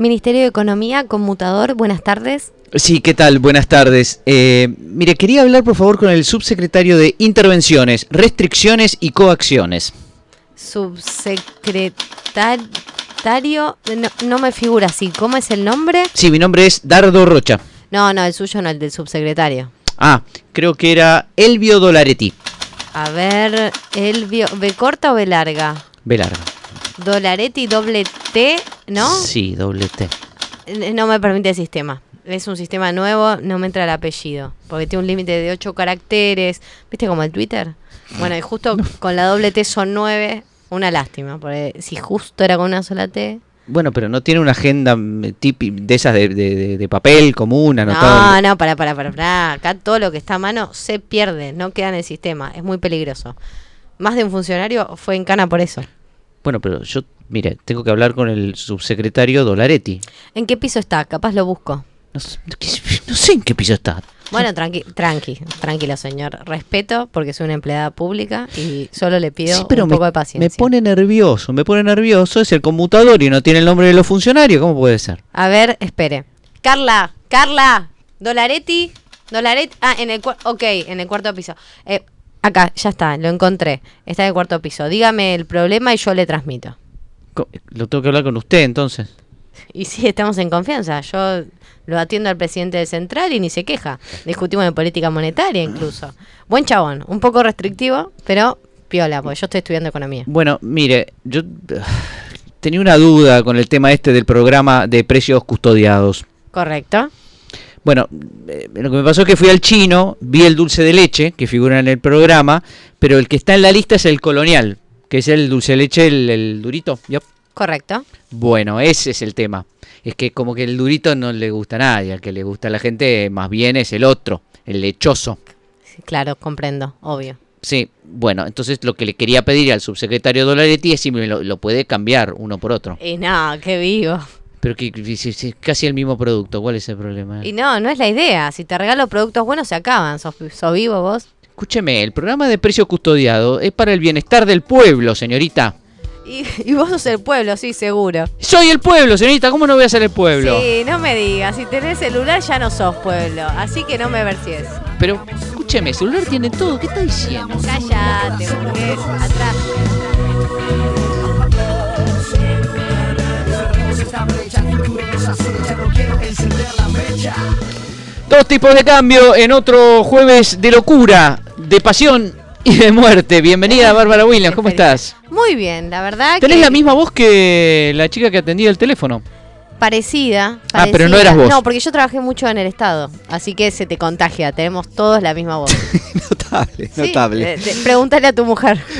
Ministerio de Economía, conmutador, buenas tardes. Sí, ¿qué tal? Buenas tardes. Eh, mire, quería hablar por favor con el subsecretario de Intervenciones, Restricciones y Coacciones. Subsecretario, no, no me figura así. ¿Cómo es el nombre? Sí, mi nombre es Dardo Rocha. No, no, el suyo no, el del subsecretario. Ah, creo que era Elvio Dolaretti. A ver, Elvio, ¿B corta o B larga? B larga. Dolaretti doble T, ¿no? Sí, doble T. No me permite el sistema. Es un sistema nuevo, no me entra el apellido. Porque tiene un límite de 8 caracteres. ¿Viste como el Twitter? Bueno, y justo con la doble T son 9. Una lástima. Porque si justo era con una sola T. Bueno, pero no tiene una agenda mm, tipi- de esas de, de- de- papel común, No, anotado. no, para, para, para, para. Acá todo lo que está a mano se pierde, no queda en el sistema. Es muy peligroso. Más de un funcionario fue en cana por eso. Bueno, pero yo, mire, tengo que hablar con el subsecretario Dolaretti. ¿En qué piso está? Capaz lo busco. No, sé- no sé en qué piso está. Bueno, tranqui, tranqui, tranquilo, señor. Respeto porque soy una empleada pública y solo le pido Sí, pero un me, poco de paciencia. me pone nervioso, me pone nervioso. Es el conmutador y no tiene el nombre de los funcionarios. ¿Cómo puede ser? A ver, espere. Carla, Carla, Dolaretti, Dolaretti. Ah, en el, ok, en el cuarto piso. Eh, acá, ya está, lo encontré. Está en el cuarto piso. Dígame el problema y yo le transmito. Lo tengo que hablar con usted entonces. Y sí, estamos en confianza. Yo lo atiendo al presidente de Central y ni se queja. Discutimos de política monetaria incluso. Buen chabón, un poco restrictivo, pero piola, porque yo estoy estudiando economía. Bueno, mire, yo tenía una duda con el tema este del programa de precios custodiados. ¿Correcto? Bueno, eh, lo que me pasó es que fui al chino, vi el dulce de leche que figura en el programa, pero el que está en la lista es el colonial, que es el dulce de leche, el, el durito. Correcto. Bueno, ese es el tema. Es que como que el durito no le gusta a nadie, al que le gusta a la gente más bien es el otro, el lechoso. Sí, claro, comprendo, obvio. Sí, bueno, entonces lo que le quería pedir al subsecretario Dolaretti es si me lo, lo puede cambiar uno por otro. Y no, qué vivo. Pero que es casi el mismo producto, ¿cuál es el problema? Y no, no es la idea. Si te regalo productos buenos, se acaban. ¿Sos, sos vivo vos? Escúcheme, el programa de precio custodiado es para el bienestar del pueblo, señorita. Y, y vos sos el pueblo, sí, seguro. Soy el pueblo, señorita, ¿cómo no voy a ser el pueblo? Sí, no me digas. Si tenés celular, ya no sos pueblo. Así que no me versies. Pero escúcheme, el celular tiene todo, ¿qué está diciendo? Cállate, burgués. Atrás. Dos tipos de cambio en otro jueves de locura, de pasión y de muerte. Bienvenida, Bárbara Williams, ¿cómo estás? Muy bien, la verdad Tenés que la misma voz que la chica que atendía el teléfono. Parecida, Ah, pero no eras vos. No, porque yo trabajé mucho en el Estado, así que se te contagia, tenemos todos la misma voz. notable, Sí, eh, te- pregúntale a tu mujer.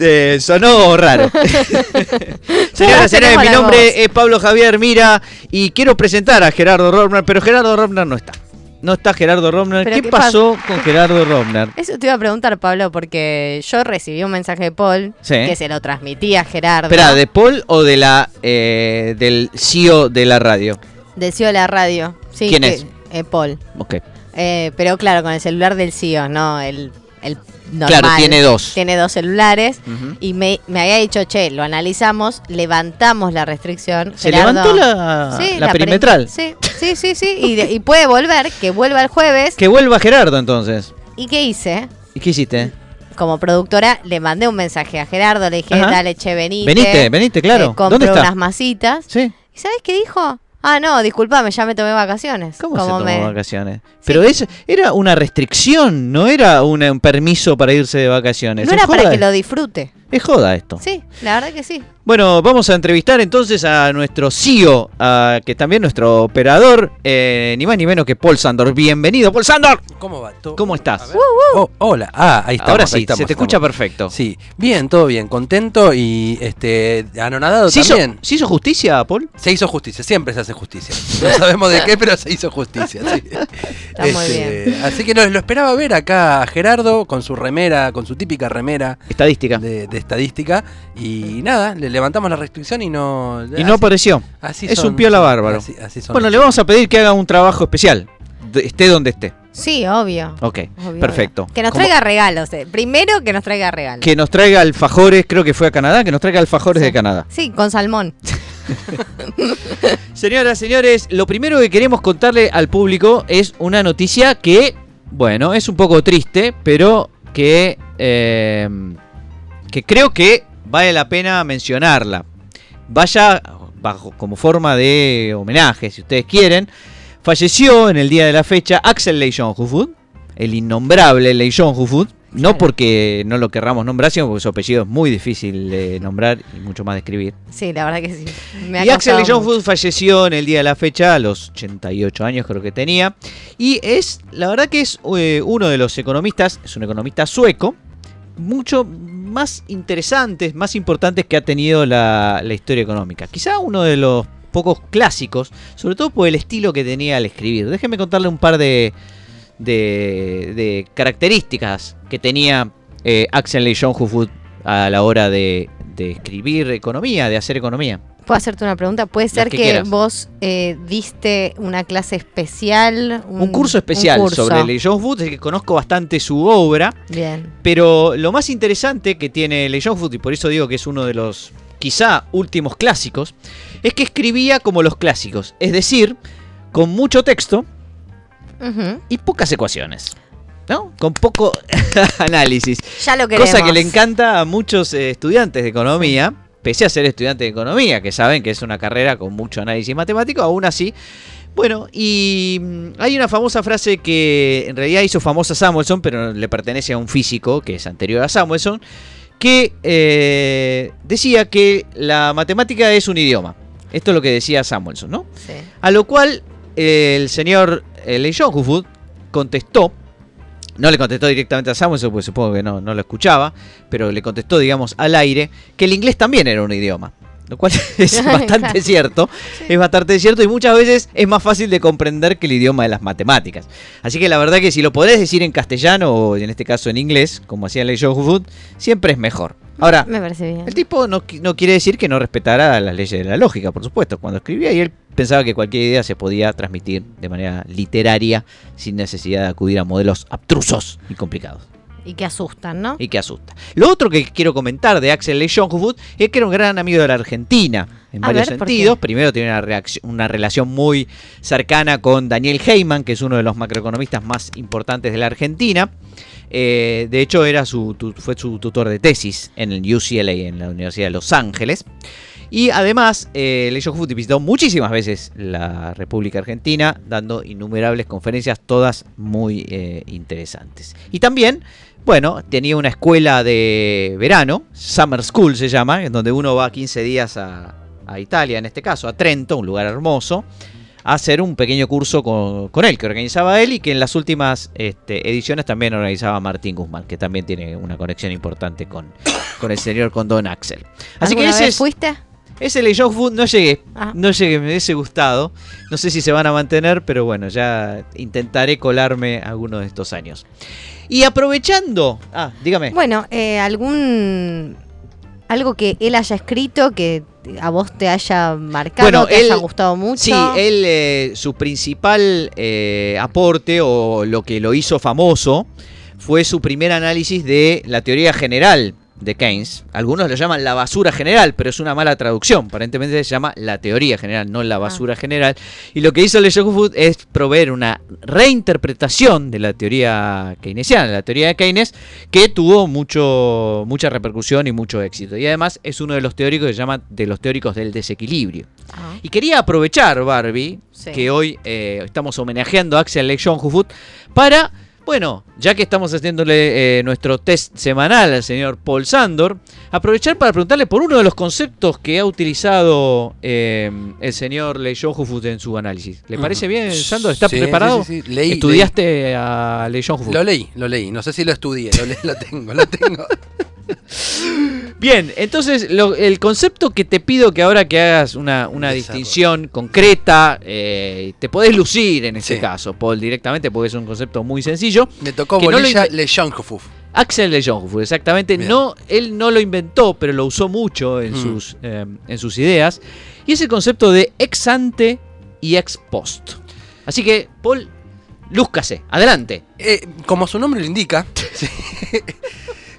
Eh, sonó raro. Señoras señores, mi nombre voz. es Pablo Javier Mira y quiero presentar a Gerardo Romner, pero Gerardo Romner no está. No está Gerardo Romner. ¿Pero ¿Qué, qué pasó con Gerardo Romner? Eso te iba a preguntar, Pablo, porque yo recibí un mensaje de Paul Sí. que se lo transmití a Gerardo. Espera, ¿de Paul o de la eh, del CEO de la radio? Del CEO de la radio. Sí, ¿Quién que- es? eh, Paul. Ok. Eh, pero claro, con el celular del CEO, no el, el normal. Claro, tiene dos. Tiene dos celulares. Y me, me había dicho, che, lo analizamos, levantamos la restricción. ¿Se Gerardo- levantó la, Sí, la perimetral? Sí, sí, sí, sí. Y, de- y puede volver, que vuelva el jueves. Que vuelva Gerardo entonces. ¿Y qué hice? ¿Y qué hiciste? Como productora, le mandé un mensaje a Gerardo, le dije, Ajá. dale, che, venite. Venite, venite, claro. Eh, compré ¿Dónde está? unas masitas. Sí. ¿Y sabes qué dijo? Ah, no, disculpame, ya me tomé vacaciones. ¿Cómo se tomó me- vacaciones? Pero es, era una restricción, no era una- un permiso para irse de vacaciones. No Es era para que lo disfrute. Es joda esto. Sí, la verdad que sí. Bueno, vamos a entrevistar entonces a nuestro CEO, a- que también nuestro operador, eh, ni más ni menos que Paul Sandor. Bienvenido, Paul Sandor. ¿Cómo va? ¿Todo- ¿Cómo estás? ver. Oh, hola. Ah, ahí estamos. Ahora ahí sí, estamos, se te estamos. escucha perfecto. Sí, bien, todo bien, contento y este anonadado ¿Se hizo, también. ¿Se hizo justicia, Paul? Se hizo justicia, siempre se hace justicia. No sabemos de qué, pero se hizo justicia. sí. Está muy Este, Así que no, lo esperaba ver acá a Gerardo con su remera, con su típica remera Estadística. de, de estadística. Y nada, le levantamos la restricción y no. Y no así- apareció. así es son- un piola bárbaro. así- así son Bueno, le vamos a pedir que haga un trabajo especial, de- esté donde esté. Sí, obvio. Ok, Obvio, perfecto. obvio. Que nos traiga regalos. eh. Primero que nos traiga regalos. Que nos traiga alfajores, creo que fue a Canadá, que nos traiga alfajores Sí. de Canadá. Sí, con salmón. Señoras, señores, lo primero que queremos contarle al público es una noticia que, bueno, es un poco triste, pero que, eh, que creo que vale la pena mencionarla. Vaya bajo como forma de homenaje, si ustedes quieren. Falleció en el día de la fecha Axel Lejon Hufud, el innombrable Lejon Hufud. No Claro. porque no lo querramos nombrar, sino porque su apellido es muy difícil de nombrar y mucho más de escribir. Sí, la verdad que sí. Me ha Y Axel mucho. Hufud falleció en el día de la fecha, a los 88 años creo que tenía. Y es, la verdad que es eh, uno de los economistas, es un economista sueco, mucho más interesantes, más importantes que ha tenido la, historia económica. Quizá uno de los pocos clásicos, sobre todo por el estilo que tenía al escribir. Déjenme contarle un par de, características que tenía eh, Axel Lejon Hufud a la hora de escribir economía, de hacer economía. ¿Puedo hacerte una pregunta? ¿Puede ser que vos eh, diste una clase especial? Un, curso especial un curso? sobre Lejon Hufud, es que conozco bastante su obra. Bien. Pero lo más interesante que tiene Lejon Food, y por eso digo que es uno de los quizá últimos clásicos, es que escribía como los clásicos, es decir, con mucho texto y pocas ecuaciones. ¿No? Con poco análisis. Ya lo queremos. Cosa que le encanta a muchos eh, estudiantes de economía, pese a ser estudiantes de economía, que saben que es una carrera con mucho análisis matemático, aún así. Bueno, y mm, hay una famosa frase que en realidad hizo famosa Samuelson, pero le pertenece a un físico que es anterior a Samuelson, que eh, decía que la matemática es un idioma. Esto es lo que decía Samuelson, ¿no? Sí. A lo cual eh, el señor eh, contestó, no le contestó directamente a Samuelson, porque supongo que no, no lo escuchaba, pero le contestó, digamos, al aire, que el inglés también era un idioma. Lo cual es bastante cierto, es bastante cierto y muchas veces es más fácil de comprender que el idioma de las matemáticas. Así que la verdad que si lo podés decir en castellano o en este caso en inglés, como hacía Lejon Hufud, siempre es mejor. Ahora, Me parece bien. el tipo no, no quiere decir que no respetara las leyes de la lógica, por supuesto. Cuando escribía y él pensaba que cualquier idea se podía transmitir de manera literaria sin necesidad de acudir a modelos abstrusos y complicados Y que asustan, ¿no? y que asusta. Lo otro que quiero comentar de Axel Hufud es que era un gran amigo de la Argentina en A varios ver, ¿por sentidos. Primero tiene una, reacción- una relación muy cercana con Daniel Heyman, que es uno de los macroeconomistas más importantes de la Argentina. Eh, de hecho, era su, tu- fue su tutor de tesis en el UCLA, en la Universidad de Los Ángeles. Y además, eh, Lejon Hufud visitó muchísimas veces la República Argentina, dando innumerables conferencias, todas muy eh, interesantes. Y también, bueno, tenía una escuela de verano, Summer School se llama, en donde uno va 15 días a, a Italia, en este caso, a Trento, un lugar hermoso, a hacer un pequeño curso con, con él, que organizaba él y que en las últimas este, ediciones también organizaba Martín Guzmán, que también tiene una conexión importante con, con el señor Condón Axel. Así que ¿Alguna ese vez es, fuiste? Ese Lejon Food no llegué, Ah. no llegué, me hubiese gustado. No sé si se van a mantener, pero bueno, ya intentaré colarme alguno de estos años. Y aprovechando, ah, dígame. Bueno, eh, algún algo que él haya escrito que a vos te haya marcado, Bueno, te haya gustado mucho. Sí, él, eh, su principal eh, aporte o lo que lo hizo famoso fue su primer análisis de la teoría general de Keynes. Algunos lo llaman la basura general, pero es una mala traducción. Aparentemente se llama la teoría general, no la basura general. Y lo que hizo Le Food es proveer una reinterpretación de la teoría keynesiana, la teoría de Keynes, que tuvo mucho, mucha repercusión y mucho éxito. Y además es uno de los teóricos que se llama de los teóricos del desequilibrio. Ah, Y quería aprovechar, Barbie, Sí. que hoy eh, estamos homenajeando a Axel Lejon Hufut, para, bueno, ya que estamos haciéndole eh, nuestro test semanal al señor Paul Sandor, aprovechar para preguntarle por uno de los conceptos que ha utilizado eh, el señor Lejon Hufut en su análisis. ¿Le parece bien, Sandor? ¿Está Sí, preparado? sí, sí, sí. Leí, ¿Estudiaste a Lejon? Lo leí, lo leí. No sé si lo estudié, lo, leí, lo tengo, lo tengo. Bien, entonces lo- el concepto que te pido que ahora que hagas una, una distinción concreta, eh, te podés lucir en Sí. caso, Paul, directamente, porque es un concepto muy sencillo. Me tocó no bolilla Jonghufuf. Axel Jong, exactamente. Bien. No, él no lo inventó, pero lo usó mucho en, Mm. sus, eh, en sus ideas. Y es el concepto de ex ante y ex post. Así que, Paul, lúzcase, adelante. Eh, como su nombre lo indica, sí,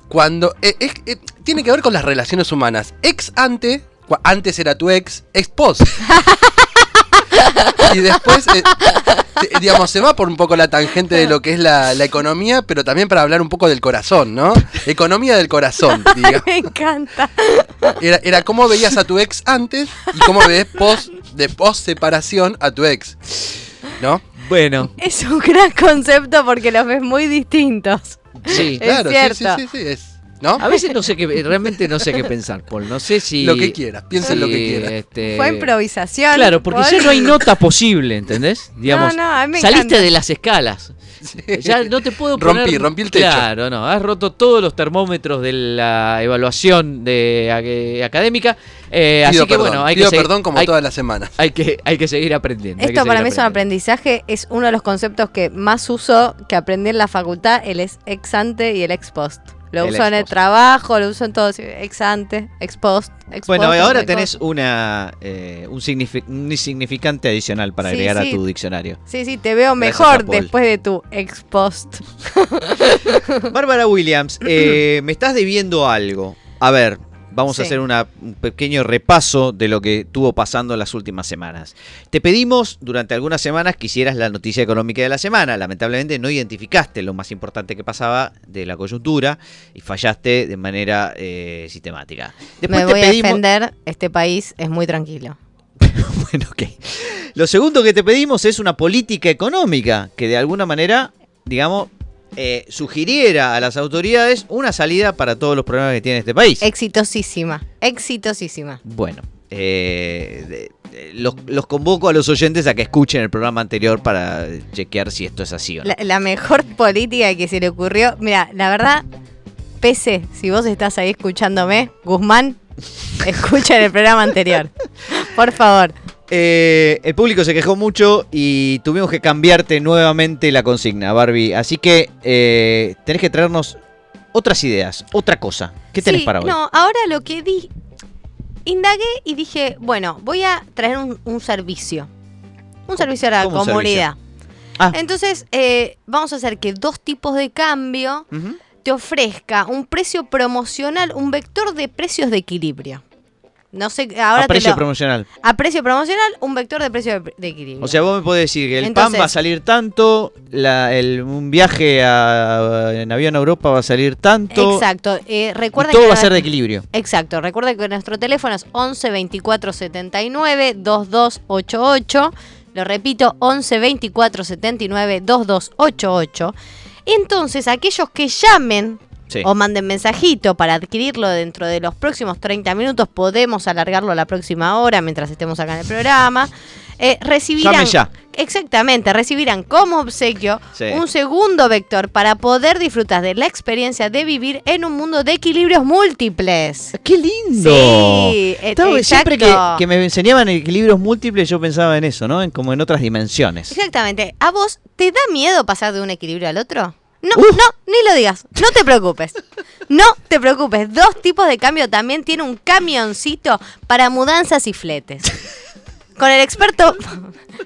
cuando eh, eh, tiene que ver con las relaciones humanas. Ex ante, antes era tu ex, ex post. y después, eh, digamos, se va por un poco la tangente de lo que es la, la economía, pero también para hablar un poco del corazón, ¿no? Economía del corazón, digamos. Me encanta. Era, era cómo veías a tu ex antes y cómo ves post, de post separación a tu ex. ¿No? Bueno, Es un gran concepto porque los ves muy distintos. Sí. Es Claro, sí, sí, cierto. sí, sí, es. ¿No? A veces no sé qué, realmente no sé qué pensar, Paul. No sé si. Lo que quieras, piensa en lo que quieras. este, Fue improvisación. Claro, porque ya no hay nota posible, ¿entendés? Digamos, no, a mí me saliste encanta. de las escalas. Ya no te puedo poner... Rompí, rompí el techo. Claro, no, has roto todos los termómetros de la evaluación de ac- académica. Eh, así que perdón, bueno, hay que, pido seguir- perdón como hay, todas las semanas. hay que hay que seguir aprendiendo. Esto para mí es un aprendizaje, es uno de los conceptos que más uso que aprendí en la facultad, el es ex ante y el ex post. Lo El uso en el trabajo, lo uso en todo, ex ante, ex post, ex Bueno, post, y ahora tenés una eh, un, signifi- un significante adicional para Sí, agregar sí. a tu diccionario. Sí, sí, te veo Gracias mejor después de tu ex post. Bárbara Williams, eh, me estás debiendo algo. A ver, vamos a hacer una- un pequeño repaso de lo que estuvo pasando en las últimas semanas. Te pedimos durante algunas semanas que hicieras la noticia económica de la semana. Lamentablemente no identificaste lo más importante que pasaba de la coyuntura y fallaste de manera eh, sistemática. Después Me te voy a pedimos... defender, este país es muy tranquilo. Bueno, ok. Lo segundo que te pedimos es una política económica que de alguna manera, digamos, eh, sugiriera a las autoridades una salida para todos los problemas que tiene este país. Exitosísima, exitosísima. Bueno, eh, de- de- los, los convoco a los oyentes a que escuchen el programa anterior para chequear si esto es así o no. La, la mejor política que se le ocurrió, mira, la verdad, pese, si vos estás ahí escuchándome, Guzmán, escucha el programa anterior. Por favor. Eh, el público se quejó mucho y tuvimos que cambiarte nuevamente la consigna, Barbie. Así que eh, tenés que traernos otras ideas, otra cosa. ¿Qué tenés Sí, para hoy? No, ahora lo que di, indagué y dije, bueno, voy a traer un, un servicio. Un servicio a la comunidad. Ah. Entonces, eh, vamos a hacer que dos tipos de cambio te ofrezca un precio promocional, un vector de precios de equilibrio. No sé, ahora a te precio lo- promocional. a precio promocional, un vector de precio de, de equilibrio. O sea, vos me podés decir que el pan Entonces- va a salir tanto, la- el- un viaje a- en avión a Europa va a salir tanto. Exacto. Eh, Y recuerda todo que va a ser de equilibrio. Exacto, recuerda que nuestro teléfono es 11 24 79 2288. Lo repito, 11 24 79 2288. Entonces, aquellos que llamen Sí. o manden mensajito para adquirirlo dentro de los próximos 30 minutos, podemos alargarlo a la próxima hora mientras estemos acá en el programa. eh, recibirán. Ya. Exactamente, recibirán como obsequio Sí. un segundo vector para poder disfrutar de la experiencia de vivir en un mundo de equilibrios múltiples. ¡Qué lindo! Sí, e- Estaba- siempre que, me enseñaban equilibrios múltiples yo pensaba en eso, ¿no? En, como en otras dimensiones. Exactamente. ¿A vos te da miedo pasar de un equilibrio al otro? No, Uf. no, ni lo digas. No te preocupes. No te preocupes. Dos tipos de cambio también tiene un camioncito para mudanzas y fletes. Con el experto,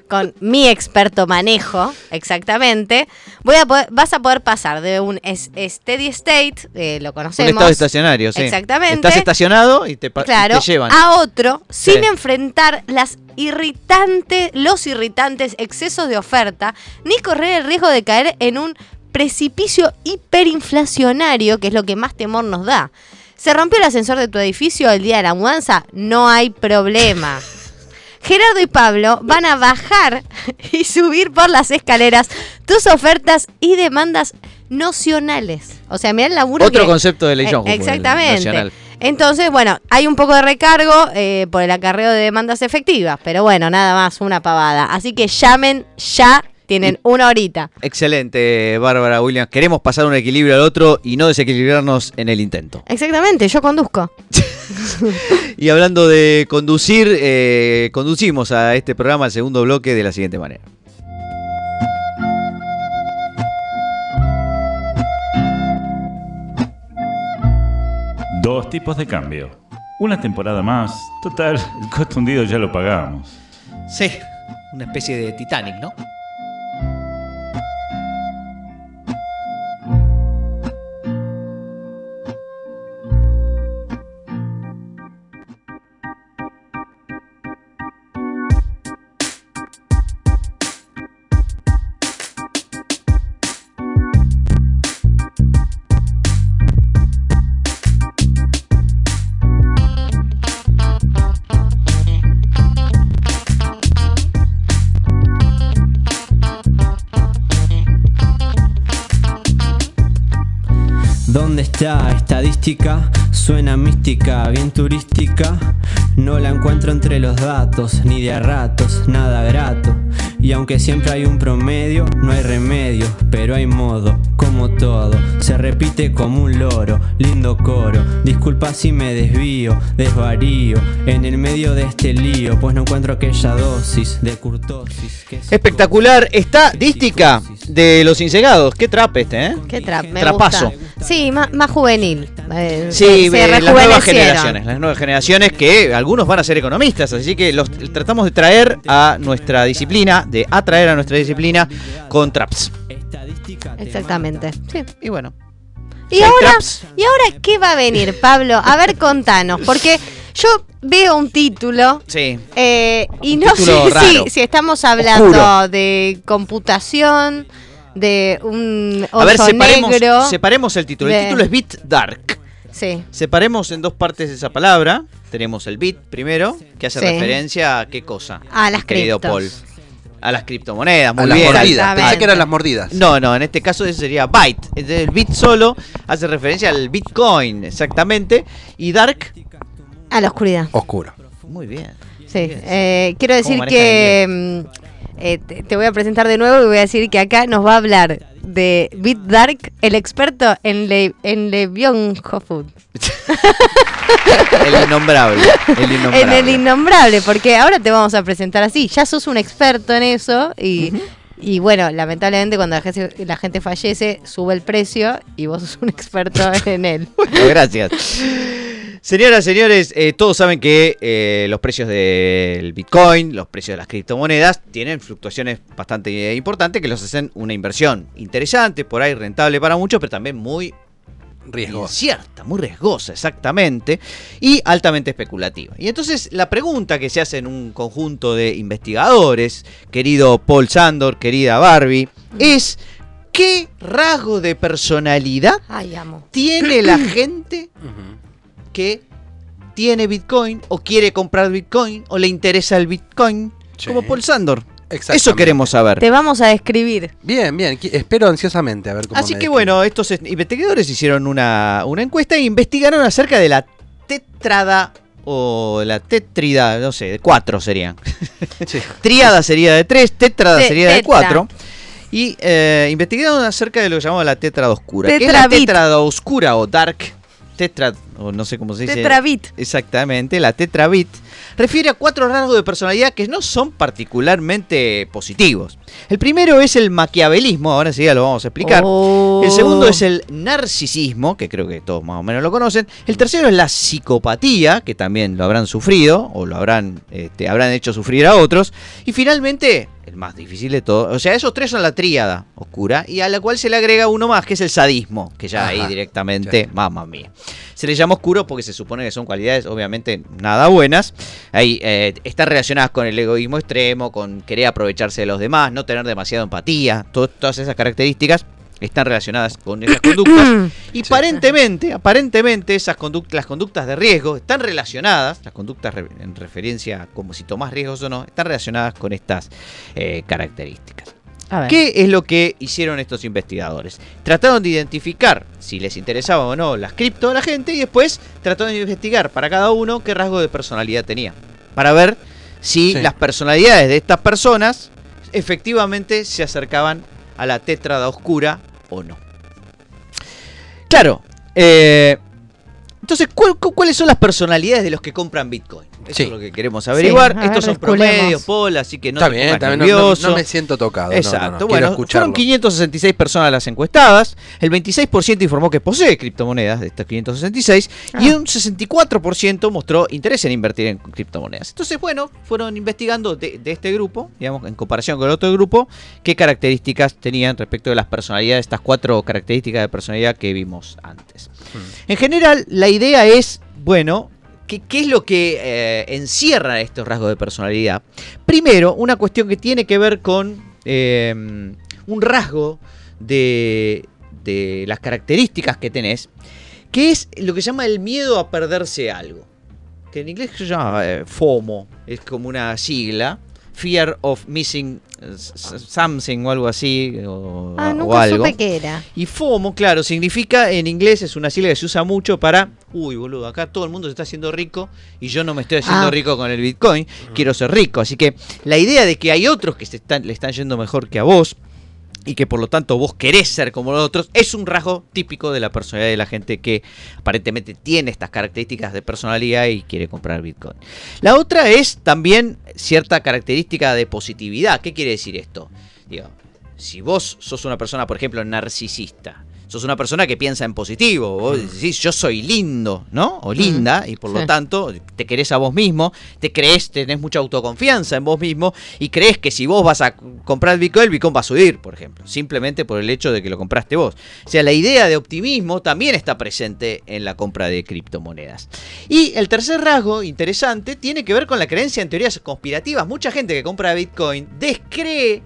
con mi experto manejo, exactamente, voy a poder- vas a poder pasar de un es- steady state, eh, lo Un conocemos, estado estacionario, sí. Exactamente. Estás estacionado y te, y claro, te llevan. a otro sin enfrentar las irritantes, los irritantes excesos de oferta, ni correr el riesgo de caer en un precipicio hiperinflacionario, que es lo que más temor nos da. ¿Se rompió el ascensor de tu edificio el día de la mudanza? No hay problema. Gerardo y Pablo van a bajar y subir por las escaleras tus ofertas y demandas nocionales. O sea, mirá el laburo Otro que- concepto de ley eh, Exactamente. Entonces, bueno, hay un poco de recargo eh, por el acarreo de demandas efectivas, pero bueno, nada más, una pavada. Así que llamen ya, tienen una horita. Excelente, Bárbara Williams. Queremos pasar un equilibrio al otro y no desequilibrarnos en el intento. Exactamente, yo conduzco. Y hablando de conducir, eh, conducimos a este programa al segundo bloque de la siguiente manera. Dos tipos de cambio. Una temporada más. Total, el costo hundido ya lo pagamos. Sí, una especie de Titanic, ¿no? Suena mística, bien turística. No la encuentro entre los datos, ni de a ratos, nada grato. Y aunque siempre hay un promedio, no hay remedio, pero hay modo, como todo. Se repite como un loro, lindo coro. Disculpa si me desvío, desvarío, en el medio de este lío, pues no encuentro aquella dosis de curtosis. que Espectacular. Estadística de los insegados. Qué trap este, ¿eh? Qué trap, me Trapazo. gusta. Sí, más, más juvenil. Eh, Sí, se- eh, las nuevas generaciones, las nuevas generaciones que algunos van a ser economistas, así que los tratamos de traer a nuestra disciplina, de atraer a nuestra disciplina con traps. Exactamente. Sí. Y bueno, Y ahora, traps. ¿y ahora qué va a venir, Pablo? A ver, contanos, porque yo veo un título sí. eh, y no sé raro. si, si estamos hablando Oscuro. de computación, de un A ver, oso separemos, negro. separemos el título. El título es Bit Dark. Sí, Separemos en dos partes esa palabra. Tenemos el bit primero, que hace Sí. referencia a qué cosa. A las querido. Paul. A las criptomonedas, muy a las mordidas. Pensé que eran las mordidas. No, no, en este caso ese sería byte. Entonces, El bit solo hace referencia al Bitcoin, exactamente. Y Dark, a la oscuridad. Oscuro. muy bien. Sí, eh, quiero decir que mm, eh, te, te voy a presentar de nuevo y voy a decir que acá nos va a hablar de Bit Dark, el experto en le, en Food. El innombrable. El innombrable. En el innombrable, porque ahora te vamos a presentar así. Ya sos un experto en eso y, y bueno, lamentablemente cuando la gente, la gente fallece sube el precio y vos sos un experto en él. Bueno, gracias. Señoras, señores, eh, todos saben que eh, los precios del Bitcoin, los precios de las criptomonedas, tienen fluctuaciones bastante eh, importantes que los hacen una inversión interesante, por ahí rentable para muchos, pero también muy Riesgo. incierta, muy riesgosa, exactamente, y altamente especulativa. Y entonces la pregunta que se hace en un conjunto de investigadores, querido Paul Sandor, querida Barbie, es ¿qué rasgo de personalidad Ay, amo. tiene la gente. Que tiene Bitcoin o quiere comprar Bitcoin o le interesa el Bitcoin? Sí. Como Paul Sandor. Eso queremos saber. Te vamos a describir. Bien, bien. Espero ansiosamente a ver cómo Así me que describe. bueno, estos es- investigadores hicieron una, una encuesta e investigaron acerca de la tetrada o la tetrida, no sé, de cuatro serían. Sí. Tríada sería de tres, tetrada Te- sería de tetra. cuatro. Y eh, investigaron acerca de lo que llamamos la tetrada oscura. ¿Qué es la tetrada oscura o dark? Tetra, o no sé cómo se dice. Tetravit. Exactamente, la tetrabit refiere a cuatro rasgos de personalidad que no son particularmente positivos. El primero es el maquiavelismo, ahora sí ya lo vamos a explicar. Oh. El segundo es el narcisismo, que creo que todos más o menos lo conocen. El tercero es la psicopatía, que también lo habrán sufrido o lo habrán, este, habrán hecho sufrir a otros. Y finalmente, el más difícil de todo, o sea, esos tres son la tríada oscura y a la cual se le agrega uno más, que es el sadismo, que ya ahí directamente, mamma mía. Se le llama oscuro porque se supone que son cualidades obviamente nada buenas. Ahí eh, están relacionadas con el egoísmo extremo, con querer aprovecharse de los demás, no tener demasiada empatía, to- todas esas características están relacionadas con esas conductas. Y aparentemente, aparentemente esas conduc- las conductas de riesgo están relacionadas, las conductas re- en referencia a como si tomás riesgos o no, están relacionadas con estas eh, características. ¿Qué es lo que hicieron estos investigadores? Trataron de identificar si les interesaba o no las cripto a la gente y después trataron de investigar para cada uno qué rasgo de personalidad tenía. Para ver si Sí. las personalidades de estas personas efectivamente se acercaban a la tétrada oscura o no. Claro, eh, entonces, ¿cuál- cu- ¿cuáles son las personalidades de los que compran Bitcoin? Eso Sí. es lo que queremos averiguar. a ver, Estos son promedios, Paul, así que no Está te bien, bien, no- no, nervioso. no me siento tocado. no, no, no, Exacto, bueno, fueron 566 personas las encuestadas, el 26% informó que posee criptomonedas de estas 566 y Ah. un 64% mostró interés en invertir en criptomonedas. Entonces, bueno, fueron investigando de, de este grupo, digamos, en comparación con el otro grupo, qué características tenían respecto de las personalidades, estas cuatro características de personalidad que vimos antes. En general, la idea es, bueno, ¿qué, qué es lo que eh, encierra estos rasgos de personalidad? Primero, una cuestión que tiene que ver con eh, un rasgo de, de las características que tenés, que es lo que se llama el miedo a perderse algo. Que en inglés se llama eh, FOMO, es como una sigla. Fear of missing eh, something o algo así, o, Ah, o nunca algo. supe qué era. Y FOMO, claro, significa en inglés, es una sigla que se usa mucho para, uy, boludo, acá todo el mundo se está haciendo rico y yo no me estoy haciendo Ah. rico con el Bitcoin, quiero ser rico. Así que la idea de que hay otros que se están, le están yendo mejor que a vos y que por lo tanto vos querés ser como los otros, es un rasgo típico de la personalidad de la gente que aparentemente tiene estas características de personalidad y quiere comprar Bitcoin. La otra es también cierta característica de positividad. ¿Qué quiere decir esto? Digo, si vos sos una persona, por ejemplo, narcisista, sos una persona que piensa en positivo, vos decís yo soy lindo, ¿no? O linda, y por lo tanto te querés a vos mismo, te crees, tenés mucha autoconfianza en vos mismo y crees que si vos vas a comprar Bitcoin, el Bitcoin va a subir, por ejemplo, simplemente por el hecho de que lo compraste vos. O sea, la idea de optimismo también está presente en la compra de criptomonedas. Y el tercer rasgo interesante tiene que ver con la creencia en teorías conspirativas. Mucha gente que compra Bitcoin descree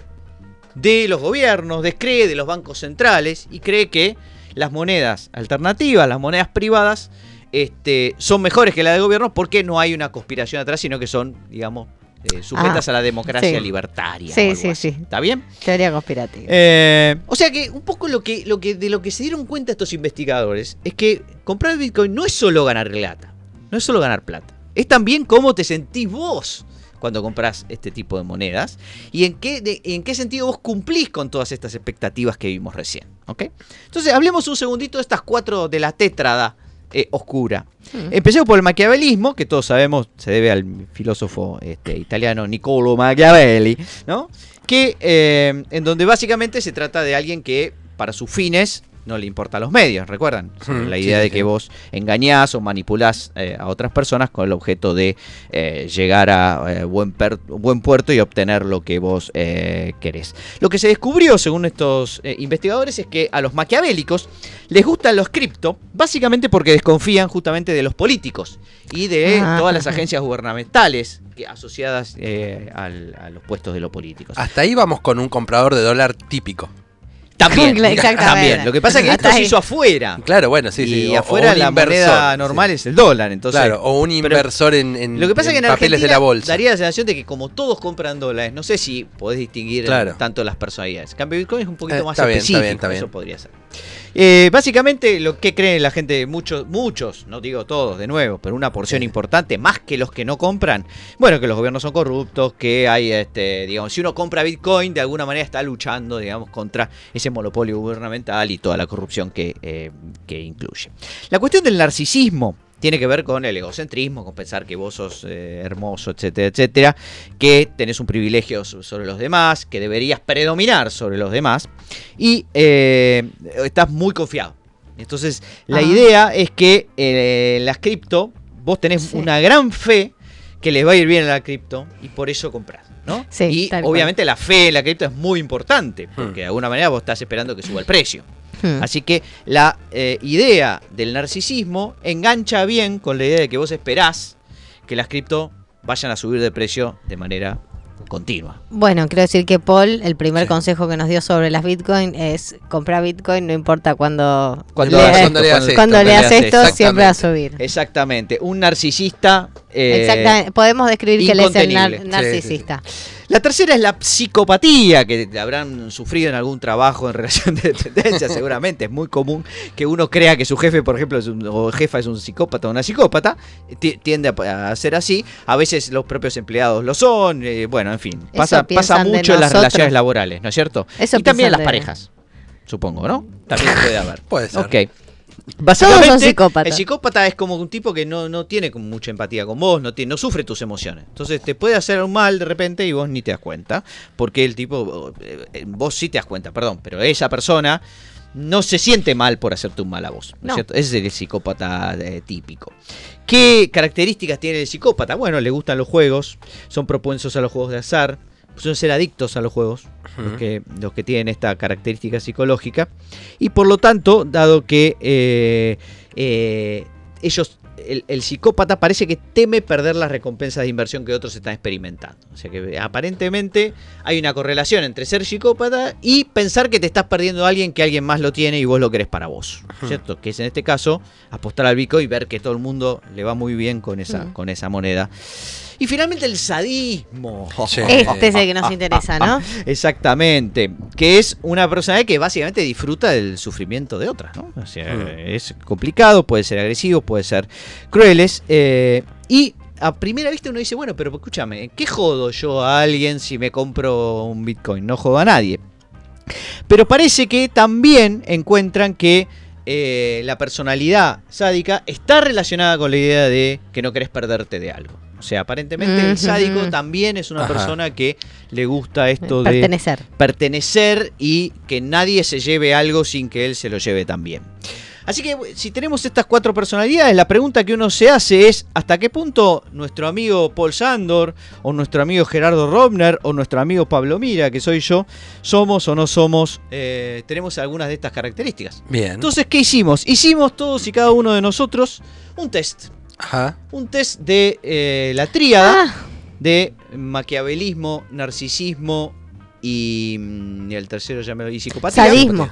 de los gobiernos, descree de los bancos centrales y cree que las monedas alternativas, las monedas privadas, este, son mejores que las de gobierno porque no hay una conspiración atrás, sino que son, digamos, eh, sujetas Ah, a la democracia sí. libertaria. Sí, sí, así. sí. ¿Está bien? Teoría conspirativa. Eh, o sea que un poco lo que, lo que de lo que se dieron cuenta estos investigadores es que comprar Bitcoin no es solo ganar plata, no es solo ganar plata, es también cómo te sentís vos cuando compras este tipo de monedas y en qué, de- en qué sentido vos cumplís con todas estas expectativas que vimos recién. ¿ok? Entonces hablemos un segundito de estas cuatro de la tétrada eh, oscura. Empecemos por el maquiavelismo, que todos sabemos se debe al filósofo este, italiano Niccolo Machiavelli, ¿no? Que eh, en donde básicamente se trata de alguien que para sus fines no le importa los medios, ¿recuerdan? Mm, la idea sí, de que sí. vos engañás o manipulás eh, a otras personas con el objeto de eh, llegar a eh, buen, buen puerto y obtener lo que vos eh, querés. Lo que se descubrió, según estos investigadores, es que a los maquiavélicos les gustan los cripto, básicamente porque desconfían justamente de los políticos y de Ah. todas las agencias gubernamentales que, asociadas al- a los puestos de los políticos. Hasta ahí vamos con un comprador de dólar típico. También, también. Lo que pasa es que esto se hizo afuera. Claro, bueno, sí, sí. y afuera la inversor, moneda sí. normal es el dólar, entonces. claro, o un inversor en, en- Lo que pasa es que en papeles Argentina de la bolsa. daría la sensación de que como todos compran dólares, no sé si podés distinguir Claro. tanto las personalidades. En cambio Bitcoin es un poquito Eh, más está bien, está específico, bien, está bien. eso podría ser. Eh, básicamente lo que cree la gente, muchos, muchos, no digo todos de nuevo, pero una porción importante, más que los que no compran, bueno, que los gobiernos son corruptos, que hay, este, digamos, si uno compra Bitcoin, de alguna manera está luchando, digamos, contra ese monopolio gubernamental y toda la corrupción que, eh, que incluye. La cuestión del narcisismo tiene que ver con el egocentrismo, con pensar que vos sos eh, hermoso, etcétera, etcétera, que tenés un privilegio so- sobre los demás, que deberías predominar sobre los demás y eh, estás muy confiado. Entonces, la Ah. idea es que eh, las cripto, vos tenés Sí. una gran fe que les va a ir bien a la cripto y por eso compras. ¿no? Sí, y cual. obviamente la fe en la cripto es muy importante, porque de alguna manera vos estás esperando que suba el precio. Hmm. Así que la eh, idea del narcisismo engancha bien con la idea de que vos esperás que las cripto vayan a subir de precio de manera continua. Bueno, quiero decir que Paul, el primer Sí. consejo que nos dio sobre las Bitcoin es comprar Bitcoin, no importa cuándo, Cuando leas cuando leas esto, cuando leas esto, esto. siempre va a subir. Exactamente, un narcisista... eh, Exactamente. Podemos describir que él es el nar- incontenible. Sí, narcisista. La tercera es la psicopatía, que habrán sufrido en algun trabajo en relación de dependencia, seguramente. Es muy común que uno crea que su jefe, por ejemplo, es un- o jefa es un psicópata o una psicópata. Ti- Tiende a, a ser así. A veces los propios empleados lo son. eh, bueno, en fin. Pasa, pasa mucho en las relaciones laborales, ¿no es cierto? Eso y también en las de- parejas, supongo, ¿no? También puede haber. Puede ser. Ok. Básicamente, son psicópatas. el psicópata es como un tipo que no, no tiene como mucha empatía con vos, no, tiene, no sufre tus emociones. Entonces te puede hacer un mal de repente y vos ni te das cuenta. Porque el tipo, eh, eh, vos sí te das cuenta, perdón, pero esa persona no se siente mal por hacerte un mal a vos. ¿no es No. cierto? Ese es el psicópata eh, típico. ¿Qué características tiene el psicópata? Bueno, le gustan los juegos, son propensos a los juegos de azar, suelen ser adictos a los juegos, los, que, los que tienen esta característica psicológica. Y por lo tanto, dado que eh, eh, ellos, el, el psicópata parece que teme perder las recompensas de inversión que otros están experimentando. O sea que aparentemente hay una correlación entre ser psicópata y pensar que te estás perdiendo a alguien que alguien más lo tiene y vos lo querés para vos. ¿Cierto? Que es en este caso apostar al Bitcoin y ver que todo el mundo le va muy bien con esa, con esa moneda. Y finalmente el sadismo. Sí. Este es el que nos interesa, ¿no? Exactamente. Que es una personalidad que básicamente disfruta del sufrimiento de otras, ¿no? O sea, Mm. es complicado, puede ser agresivo, puede ser crueles. eh, y a primera vista uno dice, bueno, pero escúchame, ¿qué jodo yo a alguien si me compro un Bitcoin? No jodo a nadie. Pero parece que también encuentran que eh, la personalidad sádica está relacionada con la idea de que no querés perderte de algo. O sea, aparentemente el sádico también es una Ajá. persona que le gusta esto de Pertenecer. pertenecer y que nadie se lleve algo sin que él se lo lleve también. Así que si tenemos estas cuatro personalidades, la pregunta que uno se hace es hasta qué punto nuestro amigo Paul Sandor o nuestro amigo Gerardo Robner o nuestro amigo Pablo Mira, que soy yo, somos o no somos, eh, tenemos algunas de estas características. Bien. Entonces, ¿qué hicimos? Hicimos todos y cada uno de nosotros un test. Ajá. Un test de eh, la tríada Ah, de maquiavelismo, narcisismo y, mm, y el tercero ya me lo y psicopatía. sadismo.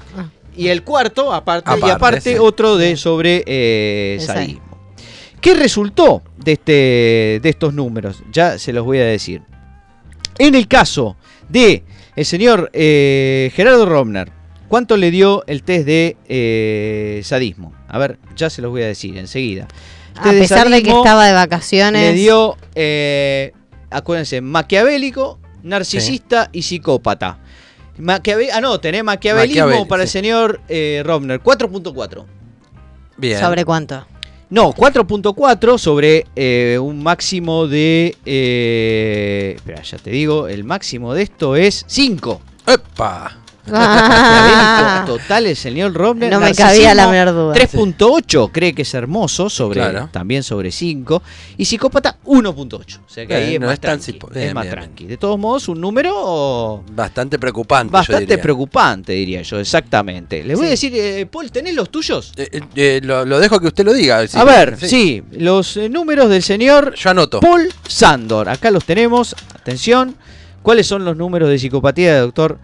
Y el cuarto, aparte, y Aparte, aparte sí. otro de sobre eh, sadismo. ¿Qué resultó de, este, de estos números? Ya se los voy a decir. En el caso de el señor eh, Gerardo Romner, ¿cuánto le dio el test de eh, sadismo? A ver, ya se los voy a decir enseguida. A pesar de que estaba de vacaciones. Le dio, eh, acuérdense, maquiavélico, narcisista y psicópata. Maquiave- ah, no, tenés maquiavelismo Maquiavel, para el señor eh, Romner, 4.4. Bien. ¿Sobre cuánto? No, 4.4 sobre eh, un máximo de... Eh, espera, ya te digo, el máximo de esto es 5. ¡Epa! Total el señor Romner. no me cabía la menor duda. 3.8 cree que es hermoso, sobre, Claro. también sobre 5. Y psicópata 1.8. O sea que ahí es no más es tan tranqui. sipo- es más bien, tranqui. De todos modos, un número Bastante preocupante. yo bastante diría. preocupante, diría yo, exactamente. Les voy a decir, eh, Paul, ¿tenés los tuyos? Eh, eh, lo, lo dejo que usted lo diga. a ver, Sí. sí, los eh, números del señor Yo anoto. Paul Sandor. Acá los tenemos. Atención. ¿Cuáles son los números de psicopatía del doctor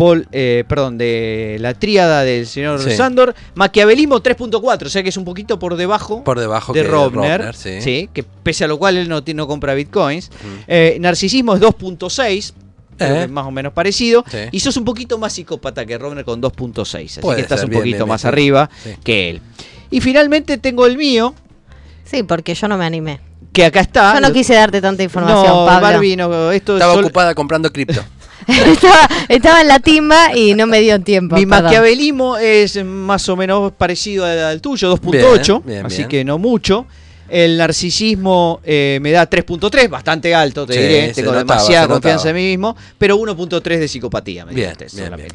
Paul, eh, perdón, de la tríada del señor Sí. Sandor? Maquiavelismo 3.4, o sea que es un poquito por debajo Por debajo de Robner. sí. que pese a lo cual él no, no compra bitcoins. Eh, narcisismo es 2.6. creo Eh. que es más o menos parecido. Sí. Y sos un poquito más psicópata que Robner con 2.6. Así Puede que estás ser, un bien, poquito bien, más bien. arriba Sí. que él. Y finalmente tengo el mío, Sí, porque yo no me animé. que acá está. Yo no quise darte tanta información, no, Pablo. Barbie, no, esto es Estaba sol- ocupada comprando cripto. estaba, estaba en la timba y no me dio tiempo. Mi perdón. maquiavelismo es más o menos parecido al, al tuyo, 2.8, Bien, bien, así bien. que no mucho. El narcisismo eh, me da 3.3, bastante alto, te Sí, diré. Tengo notaba, demasiada confianza notaba. en mí mismo, pero 1.3 de psicopatía me Bien.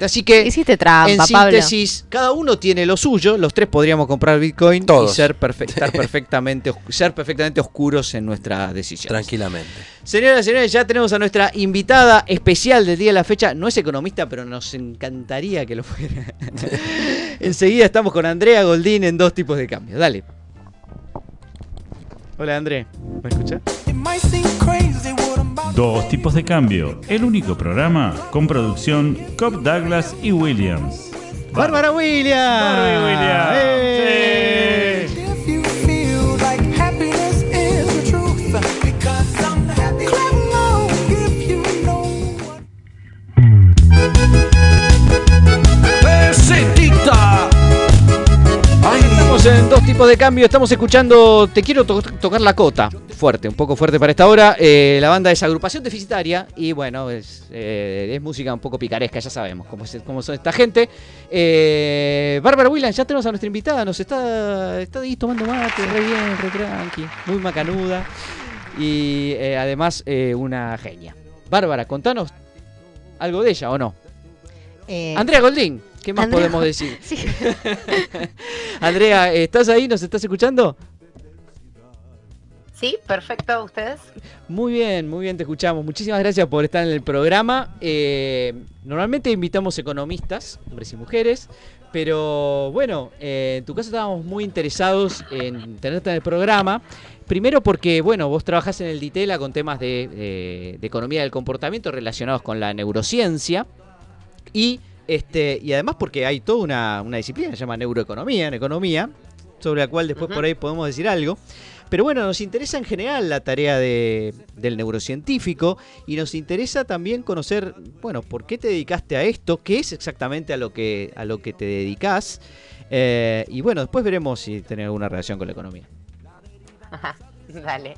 Así que, Hiciste trampa, en Pablo. síntesis, cada uno tiene lo suyo. Los tres podríamos comprar Bitcoin Todos. y ser, perfe- estar perfectamente, ser perfectamente oscuros en nuestras decisiones. Tranquilamente. Señoras y señores, ya tenemos a nuestra invitada especial del día de la fecha. No es economista, pero nos encantaría que lo fuera. Enseguida estamos con Andrea Goldín en dos tipos de cambios. Dale. Hola, André. ¿Me escuchas? Dos tipos de cambio, el único programa con producción Cobb Douglas y Williams. ¡Bárbara Williams! Bárbara Williams. ¡Eh! Sí. Estamos en dos tipos de cambio. Estamos escuchando Te quiero to- tocar la cota. Fuerte, un poco fuerte para esta hora. Eh, la banda es Agrupación Deficitaria. Y bueno, es, eh, es música un poco picaresca, ya sabemos cómo, es- cómo son esta gente. Eh, Bárbara Williams, ya tenemos a nuestra invitada. Nos está, está ahí tomando mate, re bien, re tranqui. Muy macanuda. Y eh, además, una genia. Bárbara, contanos algo de ella o no. Andrea Goldín, ¿qué más Andrea- podemos decir? sí. Andrea, ¿estás ahí? ¿Nos estás escuchando? Sí, perfecto, ¿ustedes? Muy bien, muy bien, te escuchamos. Muchísimas gracias por estar en el programa. Eh, normalmente invitamos economistas, hombres y mujeres, pero bueno, eh, en tu caso estábamos muy interesados en tenerte en el programa. Primero porque, bueno, vos trabajás en el Ditela con temas de, eh, de economía del comportamiento relacionados con la neurociencia. Y, este, y además porque hay toda una, una disciplina que se llama neuroeconomía, en economía, sobre la cual después por ahí podemos decir algo. Pero bueno, nos interesa en general la tarea de- del neurocientífico y nos interesa también conocer, bueno, por qué te dedicaste a esto, qué es exactamente a lo que, a lo que te dedicas. Eh, y bueno, después veremos si tiene alguna relación con la economía. Dale.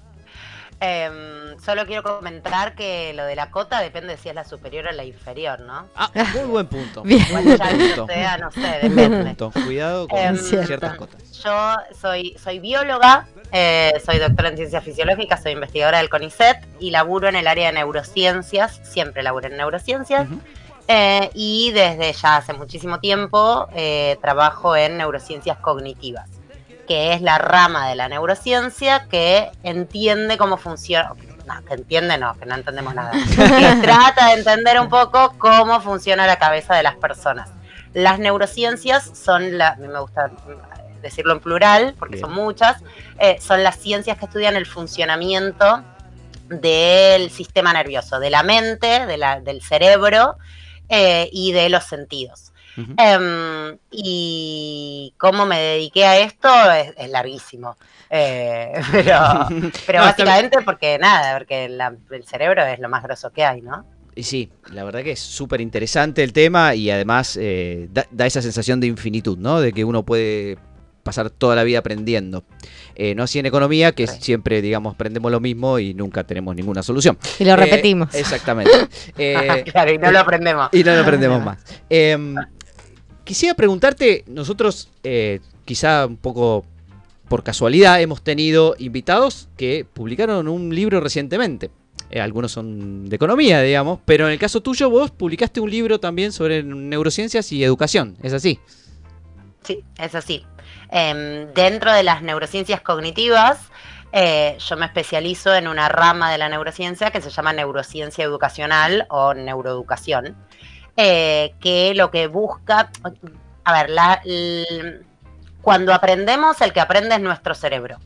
Em, solo quiero comentar que lo de la cota depende de si es la superior o la inferior, ¿no? Ah, muy buen punto. Bien. Bueno, ya punto. no sea, no sé, buen depende. punto. Cuidado con Em, ciertas cotas. Yo soy, soy bióloga, eh, soy doctora en ciencias fisiológicas, soy investigadora del CONICET y laburo en el área de neurociencias, siempre laburo en neurociencias. Eh, y desde ya hace muchísimo tiempo eh, trabajo en neurociencias cognitivas, que es la rama de la neurociencia que entiende cómo funciona. No, que entiende no, que no entendemos nada. Que trata de entender un poco cómo funciona la cabeza de las personas. Las neurociencias son la, a mí me gusta decirlo en plural, porque Bien. son muchas, eh, son las ciencias que estudian el funcionamiento del sistema nervioso, de la mente, de la- del cerebro eh, y de los sentidos. Em, y cómo me dediqué a esto es, es larguísimo. Eh, pero pero No, básicamente porque nada, porque la- el cerebro es lo más grosso que hay, ¿no? Y sí, la verdad que es súper interesante el tema y además eh, da, da esa sensación de infinitud, ¿no? De que uno puede pasar toda la vida aprendiendo. Eh, no así en economía, que Sí. siempre, digamos, aprendemos lo mismo y nunca tenemos ninguna solución. Y lo Eh, repetimos. exactamente. Eh, claro, y no lo aprendemos. y no lo aprendemos más. Quisiera preguntarte, nosotros eh, quizá un poco por casualidad hemos tenido invitados que publicaron un libro recientemente. Eh, algunos son de economía, digamos, pero en el caso tuyo vos publicaste un libro también sobre neurociencias y educación, ¿es así? Sí, es así. Em, dentro de las neurociencias cognitivas, eh, yo me especializo en una rama de la neurociencia que se llama neurociencia educacional o neuroeducación, eh, que lo que busca, a ver, la- cuando aprendemos, el que aprende es nuestro cerebro.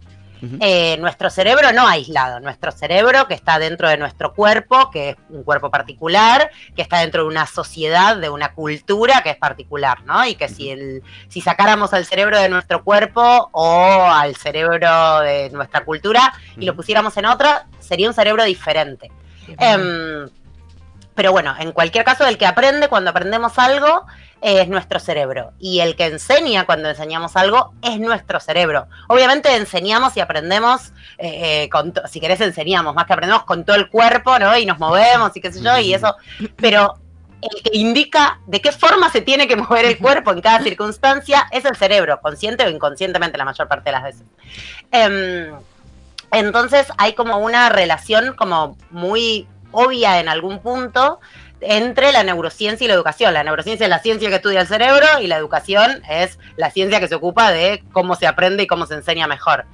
Eh, nuestro cerebro no aislado, nuestro cerebro que está dentro de nuestro cuerpo, que es un cuerpo particular, que está dentro de una sociedad, de una cultura que es particular, ¿no? Y que si, el, si sacáramos al cerebro de nuestro cuerpo o al cerebro de nuestra cultura y lo pusiéramos en otra, sería un cerebro diferente. Em, pero bueno, en cualquier caso, el que aprende cuando aprendemos algo es nuestro cerebro. Y el que enseña cuando enseñamos algo es nuestro cerebro. Obviamente enseñamos y aprendemos, eh, eh, con si querés enseñamos, más que aprendemos con todo el cuerpo, ¿no? Y nos movemos y qué sé yo, y eso. Pero el que indica de qué forma se tiene que mover el cuerpo en cada circunstancia es el cerebro, consciente o inconscientemente la mayor parte de las veces. Em, entonces hay como una relación como muy obvia en algún punto entre la neurociencia y la educación. La neurociencia es la ciencia que estudia el cerebro y la educación es la ciencia que se ocupa de cómo se aprende y cómo se enseña mejor.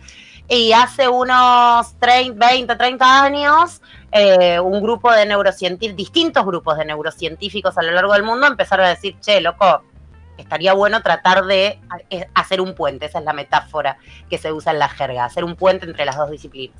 Y hace unos 30, 20, 30 años, eh, un grupo de neurocientíficos, distintos grupos de neurocientíficos a lo largo del mundo empezaron a decir, che, loco, estaría bueno tratar de eh, hacer un puente, esa es la metáfora que se usa en la jerga, hacer un puente entre las dos disciplinas.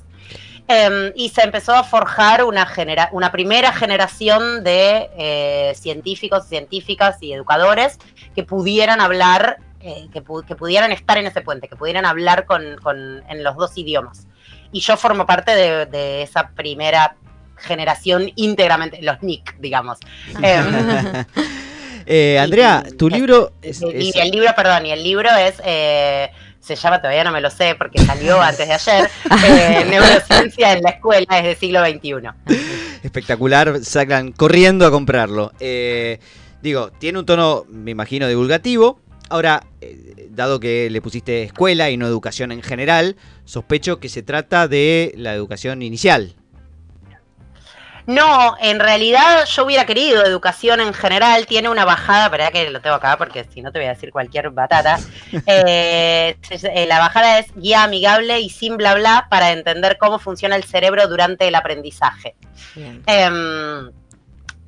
Eh, y se empezó a forjar una, genera una primera generación de eh, científicos, científicas y educadores que pudieran hablar, eh, que, pu que, pudieran estar en ese puente, que pudieran hablar con, con, en los dos idiomas. Y yo formo parte de, de esa primera generación íntegramente, los NIC, digamos. Eh, Eh, Andrea, tu libro es, y es- el libro, perdón, y el libro es, eh, se llama, todavía no me lo sé porque salió antes de ayer, eh, Neurociencia en la escuela desde siglo XXI. espectacular, sacan corriendo a comprarlo. Eh, digo, tiene un tono, me imagino, divulgativo. Ahora, eh, dado que le pusiste escuela y no educación en general, sospecho que se trata de la educación inicial. No, en realidad yo hubiera querido educación en general, tiene una bajada, espera que lo tengo acá porque si no te voy a decir cualquier batata. Eh, eh, la bajada es guía amigable y sin bla bla para entender cómo funciona el cerebro durante el aprendizaje. Em,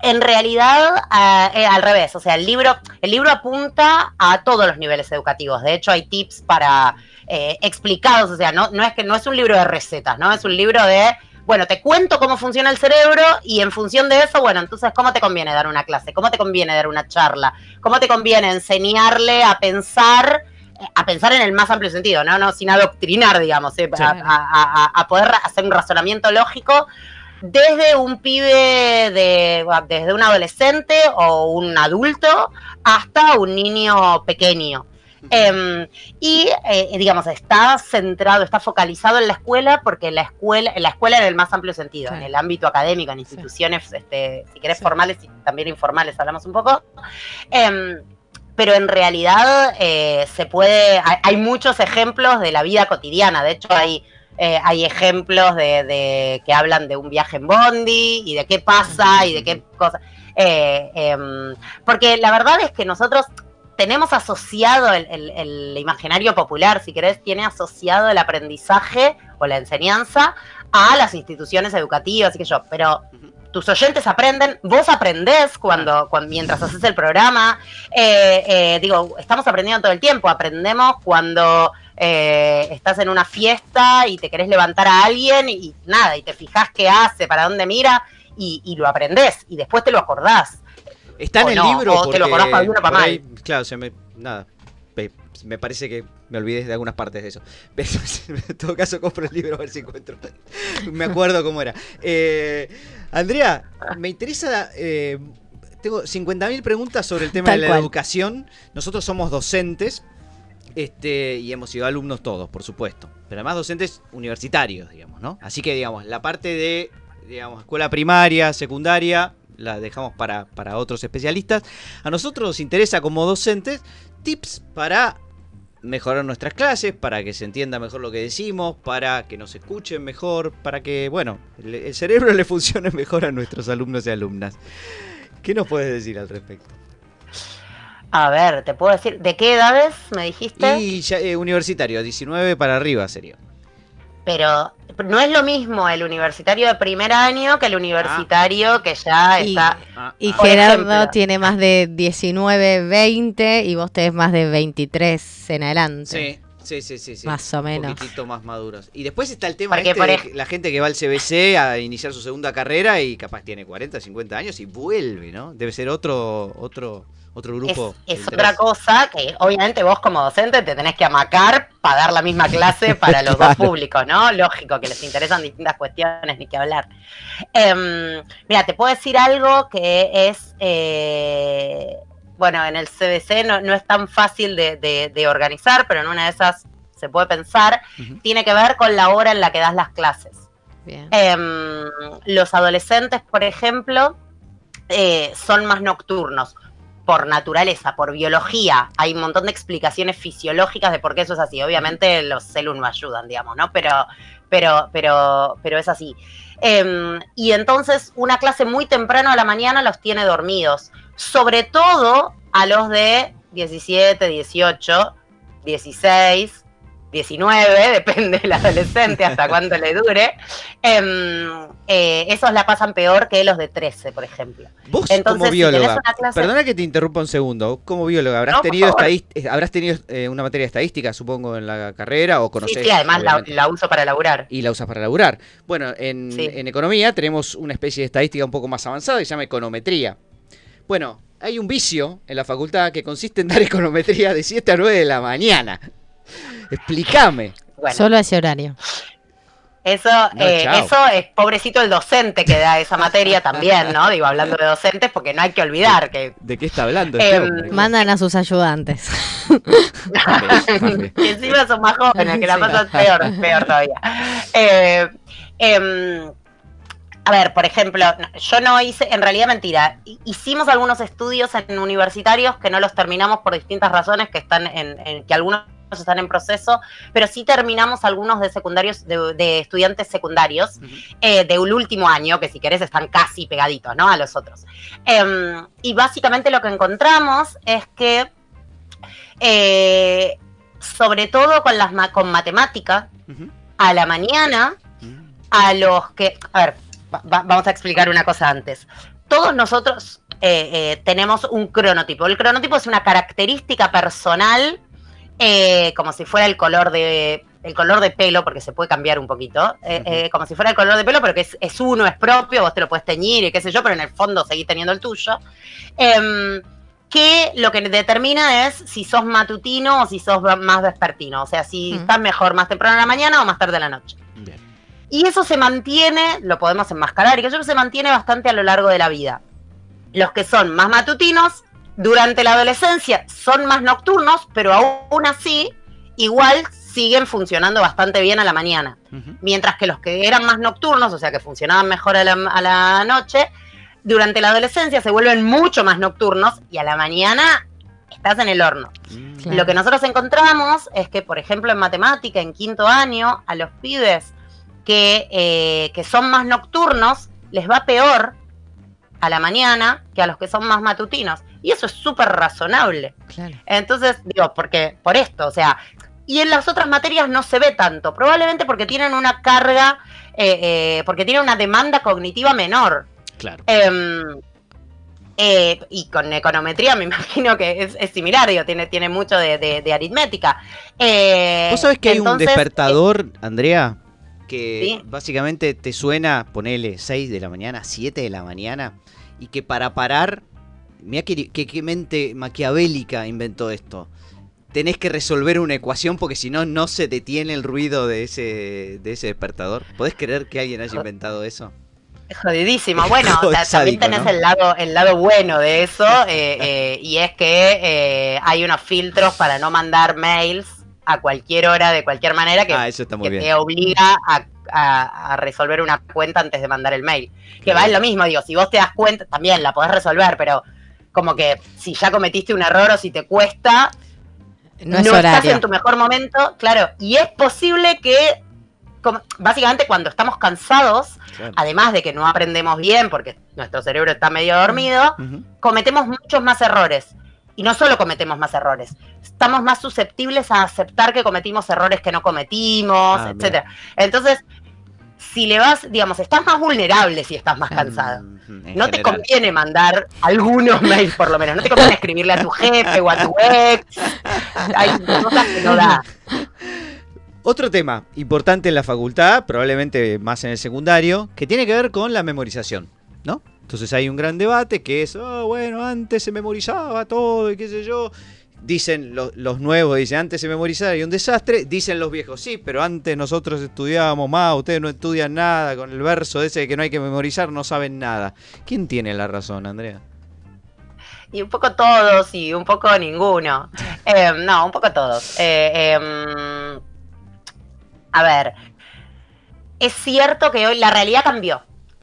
en realidad, ah, eh, al revés, o sea, el libro, el libro apunta a todos los niveles educativos. De hecho, hay tips para eh, explicados, o sea, no, no es que no es un libro de recetas, ¿no? Es un libro de, bueno, te cuento cómo funciona el cerebro y en función de eso, bueno, entonces, ¿cómo te conviene dar una clase? ¿Cómo te conviene dar una charla? ¿Cómo te conviene enseñarle a pensar a pensar en el más amplio sentido, no, no sin adoctrinar, digamos, eh, Sí. a, a- a- a poder hacer un razonamiento lógico desde un pibe de, desde un adolescente o un adulto hasta un niño pequeño. Em, y eh, digamos, está centrado, está focalizado en la escuela porque la escuela, en la escuela en el más amplio sentido, Sí. en el ámbito académico, en instituciones, este, si querés, Sí. formales y también informales, hablamos un poco. Em, pero en realidad eh, se puede, hay, hay muchos ejemplos de la vida cotidiana, de hecho hay, eh, hay ejemplos de, de- que hablan de un viaje en Bondi y de qué pasa y de qué cosas. Eh, em, porque la verdad es que nosotros tenemos asociado el, el- el imaginario popular, si querés, tiene asociado el aprendizaje o la enseñanza a las instituciones educativas y que yo, pero tus oyentes aprenden, vos aprendés cuando, cuan- mientras haces el programa, eh, eh, digo, estamos aprendiendo todo el tiempo, aprendemos cuando eh, estás en una fiesta y te querés levantar a alguien y, nada, y te fijas qué hace, para dónde mira y, y lo aprendés y después te lo acordás. Está en O el no, libro. o te lo conozco o para ahí, mal. claro, se me. Nada. Me parece que me olvidé de algunas partes de eso. Pero en todo caso, compro el libro a ver si encuentro. me acuerdo cómo era. Eh, Andrea, me interesa. eh, tengo 50.000 preguntas sobre el tema Tal de la cual. educación. Nosotros somos docentes. Este, y hemos sido alumnos todos, por supuesto. Pero además docentes universitarios, digamos, ¿no? Así que, digamos, la parte de, digamos, escuela primaria, secundaria, la dejamos para, para otros especialistas. A nosotros nos interesa como docentes tips para mejorar nuestras clases, para que se entienda mejor lo que decimos, para que nos escuchen mejor, para que, bueno, el cerebro le funcione mejor a nuestros alumnos y alumnas. ¿Qué nos puedes decir al respecto? A ver, te puedo decir, ¿de qué edades me dijiste? Y ya, eh, universitario, 19 para arriba sería. Pero no es lo mismo el universitario de primer año que el universitario que ya Y- está. Ah, Y ah. Por Gerardo ejemplo. tiene más de 19, 20 y vos tenés más de 23 en adelante. Sí, sí, sí, sí. Más o menos. Un poquitito más maduros. Y después está el tema Porque, este por de la gente que va al CBC a iniciar su segunda carrera y capaz tiene 40, 50 años y vuelve, ¿no? Debe ser otro otro otro Es, grupo. es otra cosa que obviamente vos como docente te tenés que amacar para dar la misma clase para los Claro. dos públicos, ¿no? Lógico que les interesan distintas cuestiones, ni que hablar. Em, mira, te puedo decir algo que es, eh, bueno, en el CBC no, no es tan fácil de, de- de organizar, pero en una de esas se puede pensar, tiene que ver con la hora en la que das las clases. Bien. Em, los adolescentes, por ejemplo, eh, son más nocturnos por naturaleza, por biología. Hay un montón de explicaciones fisiológicas de por qué eso es así. Obviamente los celus no ayudan, digamos, ¿no? Pero, pero, pero, pero es así. Em, y entonces una clase muy temprano a la mañana los tiene dormidos. Sobre todo a los de 17, 18, 16, 19, depende del adolescente hasta cuánto le dure. Em, eh, esos la pasan peor que los de 13, por ejemplo. Vos Entonces, como bióloga, clase- perdona que te interrumpa un segundo, como bióloga, habrás No, tenido, eh, habrás tenido eh, una materia de estadística, supongo, en la carrera o conocés. sí, además la, la uso para laburar. Y la usas para laburar. Bueno, en, Sí. en economía tenemos una especie de estadística un poco más avanzada que se llama econometría. Bueno, hay un vicio en la facultad que consiste en dar econometría de 7 a 9 de la mañana. Explícame. Bueno, Solo ese horario. eso, No, eh, eso es pobrecito el docente que da esa materia también, ¿no? Digo, hablando de docentes, porque no hay que olvidar que ¿De qué está hablando este hombre? Mandan a sus ayudantes. y encima son más jóvenes, que la Sí. pasan peor, peor todavía. Eh, em, a ver, por ejemplo, yo no hice, en realidad mentira, hi- hicimos algunos estudios en universitarios que no los terminamos por distintas razones, que están en, en- que algunos están en proceso, pero sí terminamos algunos de secundarios, de, de estudiantes secundarios, eh, de un último año, que si querés están casi pegaditos, ¿no? A los otros. Em, y básicamente lo que encontramos es que eh, sobre todo con las ma- con matemática, a la mañana, a los que, a ver, va- va- vamos a explicar una cosa antes. Todos nosotros eh, tenemos un cronotipo. El cronotipo es una característica personal, eh, como si fuera el color de el color de pelo, porque se puede cambiar un poquito, eh, Ujú. eh, como si fuera el color de pelo, pero que es, es uno, es propio, vos te lo puedes teñir y qué sé yo, pero en el fondo seguís teniendo el tuyo. Em, que lo que determina es si sos matutino o si sos más vespertino. O sea, si Mm. estás mejor más temprano en la mañana o más tarde en la noche. Bien. Y eso se mantiene, lo podemos enmascarar, y que eso se mantiene bastante a lo largo de la vida. Los que son más matutinos, durante la adolescencia son más nocturnos, pero aún así, igual siguen funcionando bastante bien a la mañana. Mientras que los que eran más nocturnos, o sea, que funcionaban mejor a la, a la noche, durante la adolescencia se vuelven mucho más nocturnos y a la mañana estás en el horno. Mm. Claro. Lo que nosotros encontramos es que, por ejemplo, en matemática, en quinto año, a los pibes que, eh, que son más nocturnos, les va peor a la mañana que a los que son más matutinos. Y eso es súper razonable. Claro. Entonces, digo, porque por esto, o sea, y en las otras materias no se ve tanto, probablemente porque tienen una carga, eh, eh, porque tienen una demanda cognitiva menor. Claro. Em, eh, y con econometría me imagino que es, es similar, digo, tiene, tiene mucho de, de- de aritmética. ¿Vos sabés que hay un despertador, Andrea? Que Sí. básicamente te suena, ponele 6 de la mañana, 7 de la mañana, y que para parar, mira qué, qué- qué mente maquiavélica inventó esto. Tenés que resolver una ecuación porque si no, no se detiene el ruido de ese, de ese despertador. ¿Podés creer que alguien haya inventado eso? Es jodidísimo. Bueno, Joder, también sádico, tenés ¿no? el lado, el lado bueno de eso, eh, eh, y es que eh, hay unos filtros para no mandar mails a cualquier hora, de cualquier manera, que, Ah, eso está muy que bien. te obliga a, a- a resolver una cuenta antes de mandar el mail. Que va en lo mismo, digo, si vos te das cuenta, también la podés resolver, pero como que si ya cometiste un error o si te cuesta, No es estás en tu mejor momento, claro, y es posible que, como- básicamente cuando estamos cansados, Claro. además de que no aprendemos bien porque nuestro cerebro está medio dormido, cometemos muchos más errores. Y no solo cometemos más errores, estamos más susceptibles a aceptar que cometimos errores que no cometimos, Ah, etcétera. Entonces, si le vas, digamos, estás más vulnerable si estás más cansado. Ujú, en No te conviene mandar algunos mails, por lo menos. No te conviene escribirle a tu jefe o a tu ex. Hay cosas que no da. Otro tema importante en la facultad, probablemente más en el secundario, que tiene que ver con la memorización, ¿no? Entonces hay un gran debate que es, "Ah, bueno, antes se memorizaba todo y qué sé yo. Dicen lo- los nuevos, dicen, antes se memorizaba y un desastre. Dicen los viejos, sí, pero antes nosotros estudiábamos más, ustedes no estudian nada, con el verso ese de que no hay que memorizar, no saben nada. ¿Quién tiene la razón, Andrea? Y un poco todos y un poco ninguno. Eh, no, un poco todos. Eh, em, a ver, es cierto que hoy la realidad cambió.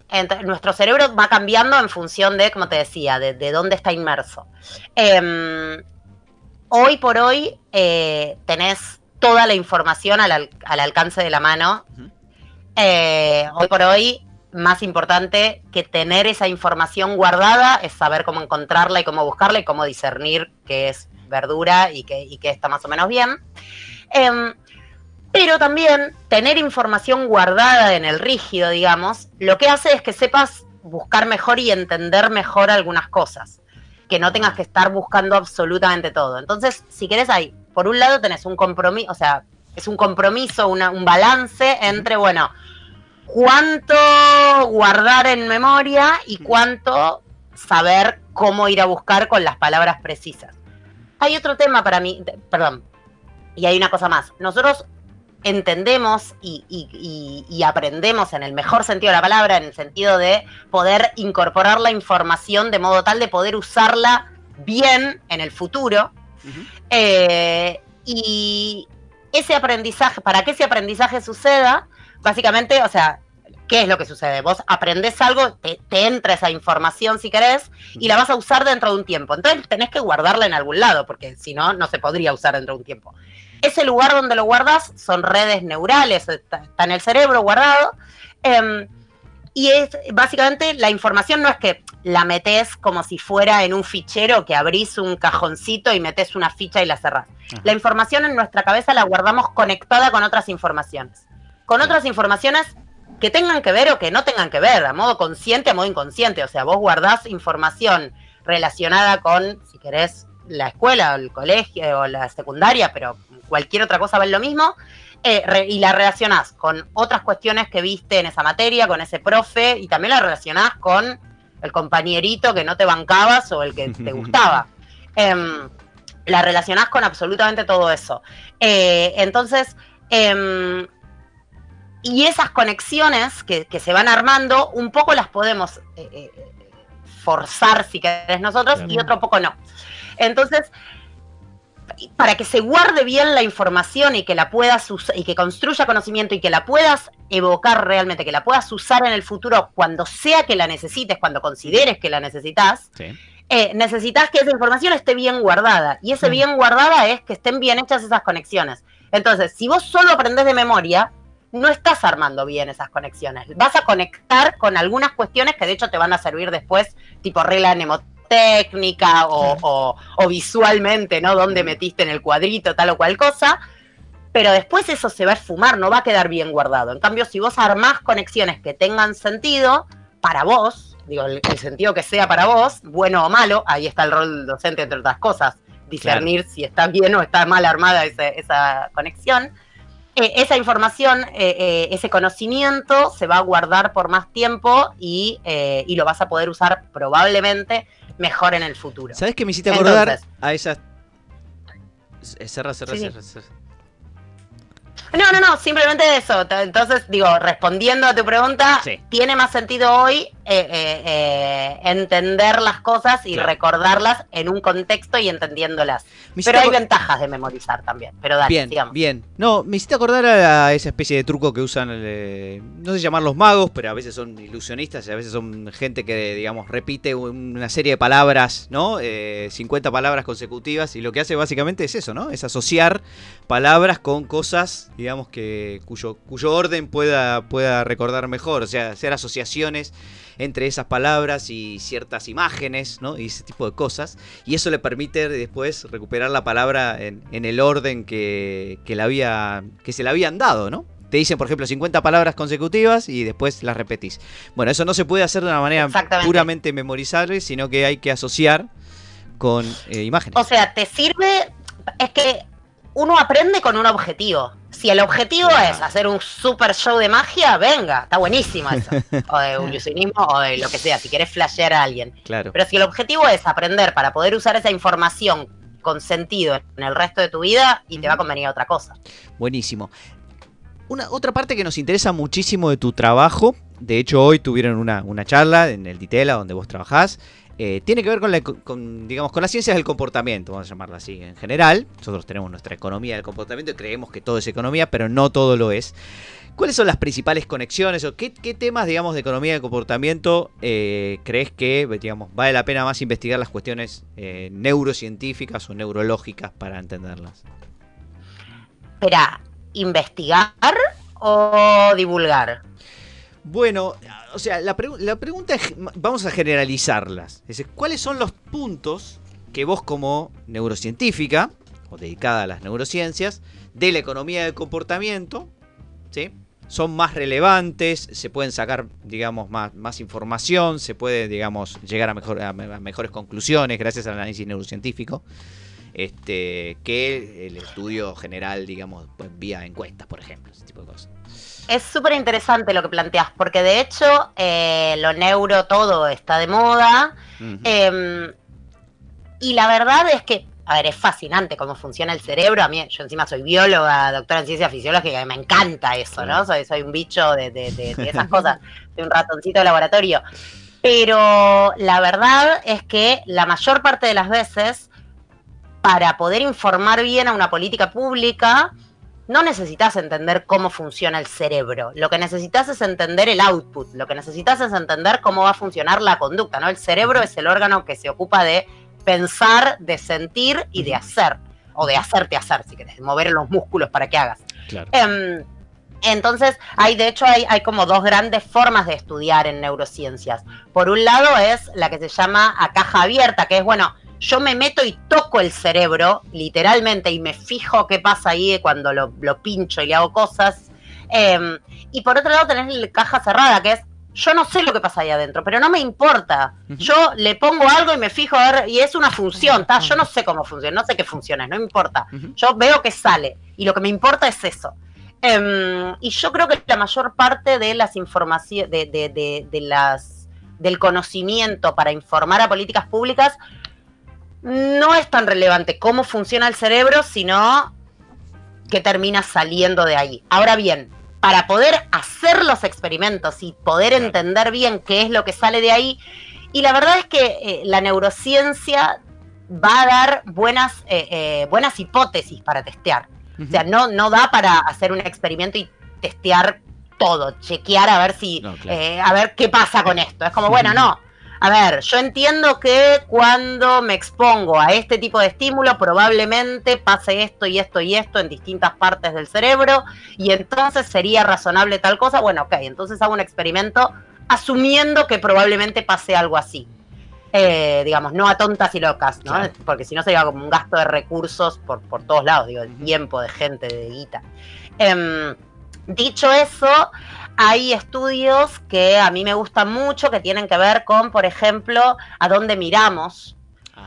Ent- nuestro cerebro va cambiando en función de, como te decía, de, de dónde está inmerso. Em, hoy por hoy eh, tenés toda la información al, al- al alcance de la mano. Eh, hoy por hoy, más importante que tener esa información guardada es saber cómo encontrarla y cómo buscarla y cómo discernir qué es verdura y qué, y qué está más o menos bien. Em, pero también tener información guardada en el rígido, digamos, lo que hace es que sepas buscar mejor y entender mejor algunas cosas. Que no tengas que estar buscando absolutamente todo. Entonces, si querés ahí, por un lado tenés un compromiso, o sea, es un compromiso, una- un balance entre, bueno, cuánto guardar en memoria y cuánto saber cómo ir a buscar con las palabras precisas. Hay otro tema para mí, perdón, y hay una cosa más. Nosotros entendemos y, y- y- y aprendemos en el mejor sentido de la palabra, en el sentido de poder incorporar la información de modo tal de poder usarla bien en el futuro. Eh, y ese aprendizaje, para que ese aprendizaje suceda, básicamente, o sea, ¿qué es lo que sucede? Vos aprendés algo, te, te entra esa información si querés, y la vas a usar dentro de un tiempo. Entonces tenés que guardarla en algún lado, porque si no, no se podría usar dentro de un tiempo. Ese lugar donde lo guardas son redes neurales, está, está en el cerebro guardado. em, y es básicamente la información no es que la metes como si fuera en un fichero que abrís un cajoncito y metes una ficha y la cerrás. Ajá. La información en nuestra cabeza la guardamos conectada con otras informaciones. Con otras informaciones que tengan que ver o que no tengan que ver, a modo consciente, a modo inconsciente. O sea, vos guardás información relacionada con, si querés, la escuela, o el colegio o la secundaria, pero cualquier otra cosa vale lo mismo, eh, re- y la relacionás con otras cuestiones que viste en esa materia, con ese profe, y también la relacionás con el compañerito que no te bancabas o el que te gustaba. em, la relacionás con absolutamente todo eso. Eh, entonces, em, y esas conexiones que, que se van armando, un poco las podemos eh, forzar, si querés, nosotros, y otro poco no. Entonces, para que se guarde bien la información y que la puedas usar y que construya conocimiento y que la puedas evocar realmente, que la puedas usar en el futuro cuando sea que la necesites, cuando consideres que la necesitas, Sí. eh, necesitas que esa información esté bien guardada. Y ese bien guardada es que estén bien hechas esas conexiones. Entonces, si vos solo aprendés de memoria, no estás armando bien esas conexiones. Vas a conectar con algunas cuestiones que de hecho te van a servir después, tipo regla mnemotécnica o, o- o visualmente, ¿no? Dónde metiste en el cuadrito tal o cual cosa. Pero después eso se va a esfumar, no va a quedar bien guardado. En cambio, si vos armás conexiones que tengan sentido para vos, digo, el, el sentido que sea para vos, bueno o malo, ahí está el rol docente, entre otras cosas, discernir si está bien o está mal armada esa, esa conexión. Eh, esa información, eh, eh, ese conocimiento se va a guardar por más tiempo y, y lo vas a poder usar probablemente mejor en el futuro. ¿Sabes qué me hiciste acordar Entonces. a esas. Eh, Cerra, cerra, Sí, cerra, cerra. No, no, no, simplemente eso. Entonces, digo, respondiendo a tu pregunta, Sí. tiene más sentido hoy eh, eh, eh, entender las cosas y Claro. recordarlas en un contexto y entendiéndolas. Me Pero hay ventajas de memorizar también. Pero dale, Bien, sigamos. bien. No, me hiciste acordar a esa especie de truco que usan, no sé llamarlos magos, pero a veces son ilusionistas y a veces son gente que, digamos, repite un- una serie de palabras, ¿no? Eh, 50 palabras consecutivas y lo que hace básicamente es eso, ¿no? Es asociar palabras con cosas, digamos, que cuyo, cuyo orden pueda, pueda recordar mejor, o sea, hacer asociaciones entre esas palabras y ciertas imágenes, ¿no? Y ese tipo de cosas. Y eso le permite después recuperar la palabra en, en el orden que, que, la había, que se le habían dado, ¿no? Te dicen, por ejemplo, 50 palabras consecutivas y después las repetís. Bueno, eso no se puede hacer de una manera puramente memorizable, sino que hay que asociar con eh, imágenes. O sea, te sirve. Es que uno aprende con un objetivo. Si el objetivo es hacer un super show de magia, venga, está buenísimo eso. O de ilusionismo o de lo que sea, si querés flashear a alguien. claro. Pero si el objetivo es aprender para poder usar esa información con sentido en el resto de tu vida, y te va a convenir otra cosa. Buenísimo. Una, otra parte que nos interesa muchísimo de tu trabajo, de hecho hoy tuvieron una, una charla en el Ditela donde vos trabajás, eh, tiene que ver con, digamos, con las ciencias del comportamiento, vamos a llamarla así en general. Nosotros tenemos nuestra economía del comportamiento y creemos que todo es economía, pero no todo lo es. ¿Cuáles son las principales conexiones o qué, qué temas, digamos, de economía del comportamiento eh, crees que, digamos, vale la pena más investigar las cuestiones eh, neurocientíficas o neurológicas para entenderlas? Espera, ¿investigar o divulgar? Bueno, o sea, la, la pregunta es, vamos a generalizarlas. Es ¿cuáles son los puntos que vos como neurocientífica, o dedicada a las neurociencias, de la economía del comportamiento, ¿sí? son más relevantes, se pueden sacar, digamos, más, información, se puede, digamos, llegar a, a mejores conclusiones gracias al análisis neurocientífico, este, que el estudio general, digamos, pues, vía encuestas, por ejemplo, ese tipo de cosas. Es súper interesante lo que planteas, porque de hecho eh, lo neuro todo está de moda. Eh, y la verdad es que, a ver, es fascinante cómo funciona el cerebro. A mí, yo encima soy bióloga, doctora en ciencia fisiológica, y me encanta eso, ¿no? Soy, soy un bicho de, de- de- de esas cosas, soy un ratoncito de laboratorio. Pero la verdad es que la mayor parte de las veces, para poder informar bien a una política pública, no necesitas entender cómo funciona el cerebro. Lo que necesitas es entender el output. Lo que necesitas es entender cómo va a funcionar la conducta. ¿no? El cerebro es el órgano que se ocupa de pensar, de sentir y de hacer. O de hacerte hacer, si querés, de mover los músculos para que hagas. Claro. Em, entonces, hay, de hecho, hay, hay como dos grandes formas de estudiar en neurociencias. Por un lado es la que se llama a caja abierta, que es, bueno, yo me meto y toco el cerebro, literalmente, y me fijo qué pasa ahí cuando lo, lo pincho y le hago cosas. Em, y por otro lado tenés la caja cerrada, que es, yo no sé lo que pasa ahí adentro, pero no me importa. Yo le pongo algo y me fijo a ver, y es una función, ¿tá? Yo no sé cómo funciona, no sé qué funciona, no me importa. Yo veo que sale, y lo que me importa es eso. Em, y yo creo que la mayor parte de las informaciones, de, de- de- de las del conocimiento para informar a políticas públicas no es tan relevante cómo funciona el cerebro, sino que termina saliendo de ahí. Ahora bien, para poder hacer los experimentos y poder entender bien qué es lo que sale de ahí, y la verdad es que eh, la neurociencia va a dar buenas, eh, eh, buenas hipótesis para testear. O sea, no, no da para hacer un experimento y testear todo, chequear a ver si, No, claro. a ver qué pasa con esto. Es como, bueno, no. A ver, yo entiendo que cuando me expongo a este tipo de estímulo, probablemente pase esto y esto y esto en distintas partes del cerebro, y entonces sería razonable tal cosa. Bueno, ok, entonces hago un experimento asumiendo que probablemente pase algo así. Eh, digamos, no a tontas y locas, ¿no? Claro. Porque si no sería como un gasto de recursos por, por todos lados, digo, de tiempo, de gente, de guita. Em, dicho eso, hay estudios que a mí me gustan mucho que tienen que ver con, por ejemplo, a dónde miramos.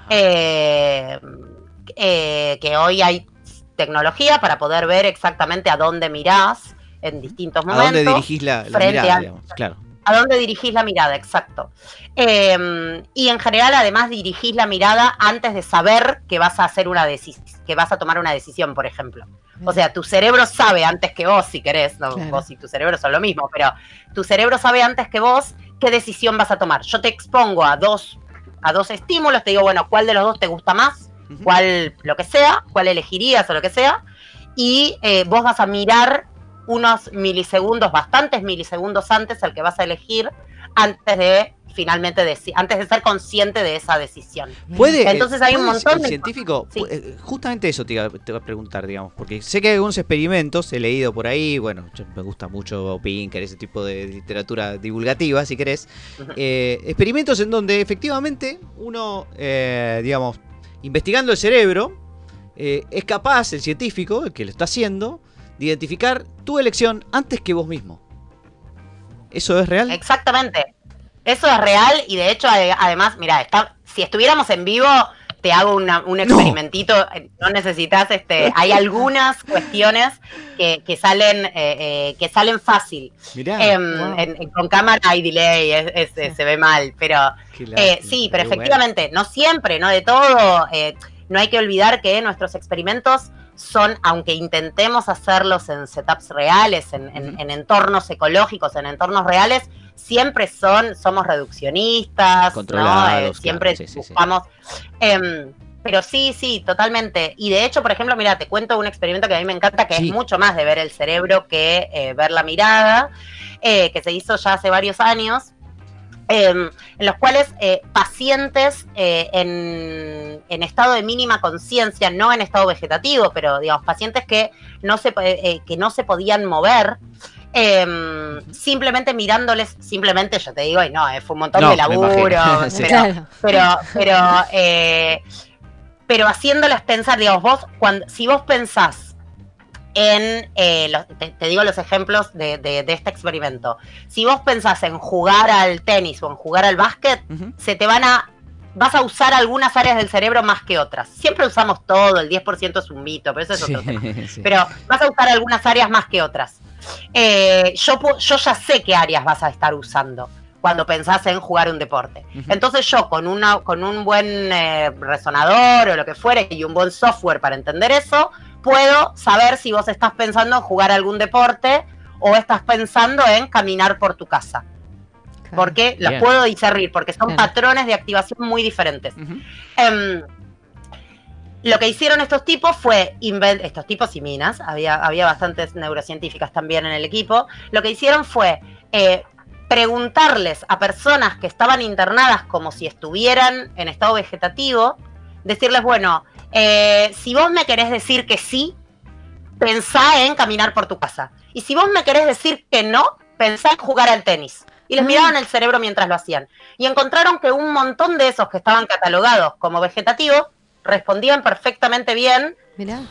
Eh, eh, que hoy hay tecnología para poder ver exactamente a dónde mirás en distintos ¿A momentos. dónde dirigís la, la frente mirada, a- digamos? Claro. ¿A dónde dirigís la mirada? Exacto. Eh, y en general, además, dirigís la mirada antes de saber que vas a hacer una decisión, que vas a tomar una decisión, por ejemplo. O sea, tu cerebro sabe antes que vos, si querés, no, Claro. vos y tu cerebro son lo mismo, pero tu cerebro sabe antes que vos qué decisión vas a tomar. Yo te expongo a dos, a dos estímulos, te digo, bueno, ¿cuál de los dos te gusta más? Cuál, lo que sea, cuál elegirías o lo que sea, y eh, vos vas a mirar unos milisegundos, bastantes milisegundos antes al que vas a elegir, antes de finalmente antes de ser consciente de esa decisión. ¿Puede, Entonces hay un montón el de- científico, Sí. eh, justamente eso te iba, a preguntar, digamos, porque sé que hay algunos experimentos, he leído por ahí, bueno, me gusta mucho Pinker, ese tipo de literatura divulgativa, si querés, eh, experimentos en donde efectivamente uno, eh, digamos, investigando el cerebro, eh, es capaz, el científico, el que lo está haciendo, de identificar tu elección antes que vos mismo. ¿Eso es real? Exactamente. Eso es real y de hecho, ade- además, mira, está, si estuviéramos en vivo, te hago una- un experimentito. eh, No necesitas, este, hay algunas cuestiones que, que salen, eh, eh, que salen fácil. Mirá, Em, wow. en- en- con cámara hay delay, es- se ve mal, pero sí, pero bueno. efectivamente, no siempre, no de todo. no hay que olvidar que nuestros experimentos son, aunque intentemos hacerlos en setups reales, en, en- entornos ecológicos, en entornos reales, siempre son, somos reduccionistas, ¿no? Eh, claro, siempre sí, sí. buscamos. em, pero sí, sí, totalmente. Y de hecho, por ejemplo, mira, te cuento un experimento que a mí me encanta, que Sí. es mucho más de ver el cerebro que eh, ver la mirada, eh, que se hizo ya hace varios años, en los cuales eh, pacientes eh, en, en estado de mínima conciencia, no en estado vegetativo, pero digamos, pacientes que no se, eh, que no se podían mover, em, simplemente mirándoles, simplemente yo te digo, y no, eh, fue un montón No, de laburo, Sí. pero, Claro. pero, pero, eh, pero haciéndolas pensar, digamos, vos, cuando, si vos pensás en, eh, los- te, te digo los ejemplos de, de- de este experimento, si vos pensás en jugar al tenis o en jugar al básquet, se te van a, vas a usar algunas áreas del cerebro más que otras. Siempre usamos todo, el 10% es un mito, pero eso es Sí, otro tema. sí. Pero vas a usar algunas áreas más que otras. Eh, yo, yo ya sé qué áreas vas a estar usando cuando pensás en jugar un deporte. Entonces yo con, una, con un buen eh, resonador o lo que fuere y un buen software para entender eso, puedo saber si vos estás pensando en jugar algún deporte o estás pensando en caminar por tu casa. Porque los Bien. puedo discernir, porque son Claro. patrones de activación muy diferentes. Em, lo que hicieron estos tipos fue, estos tipos y minas, había, había bastantes neurocientíficas también en el equipo, lo que hicieron fue eh, preguntarles a personas que estaban internadas como si estuvieran en estado vegetativo, decirles, bueno, eh, si vos me querés decir que sí, pensá en caminar por tu casa. Y si vos me querés decir que no, pensá en jugar al tenis. Y les Ah. miraban el cerebro mientras lo hacían. Y encontraron que un montón de esos que estaban catalogados como vegetativos respondían perfectamente bien Mirá.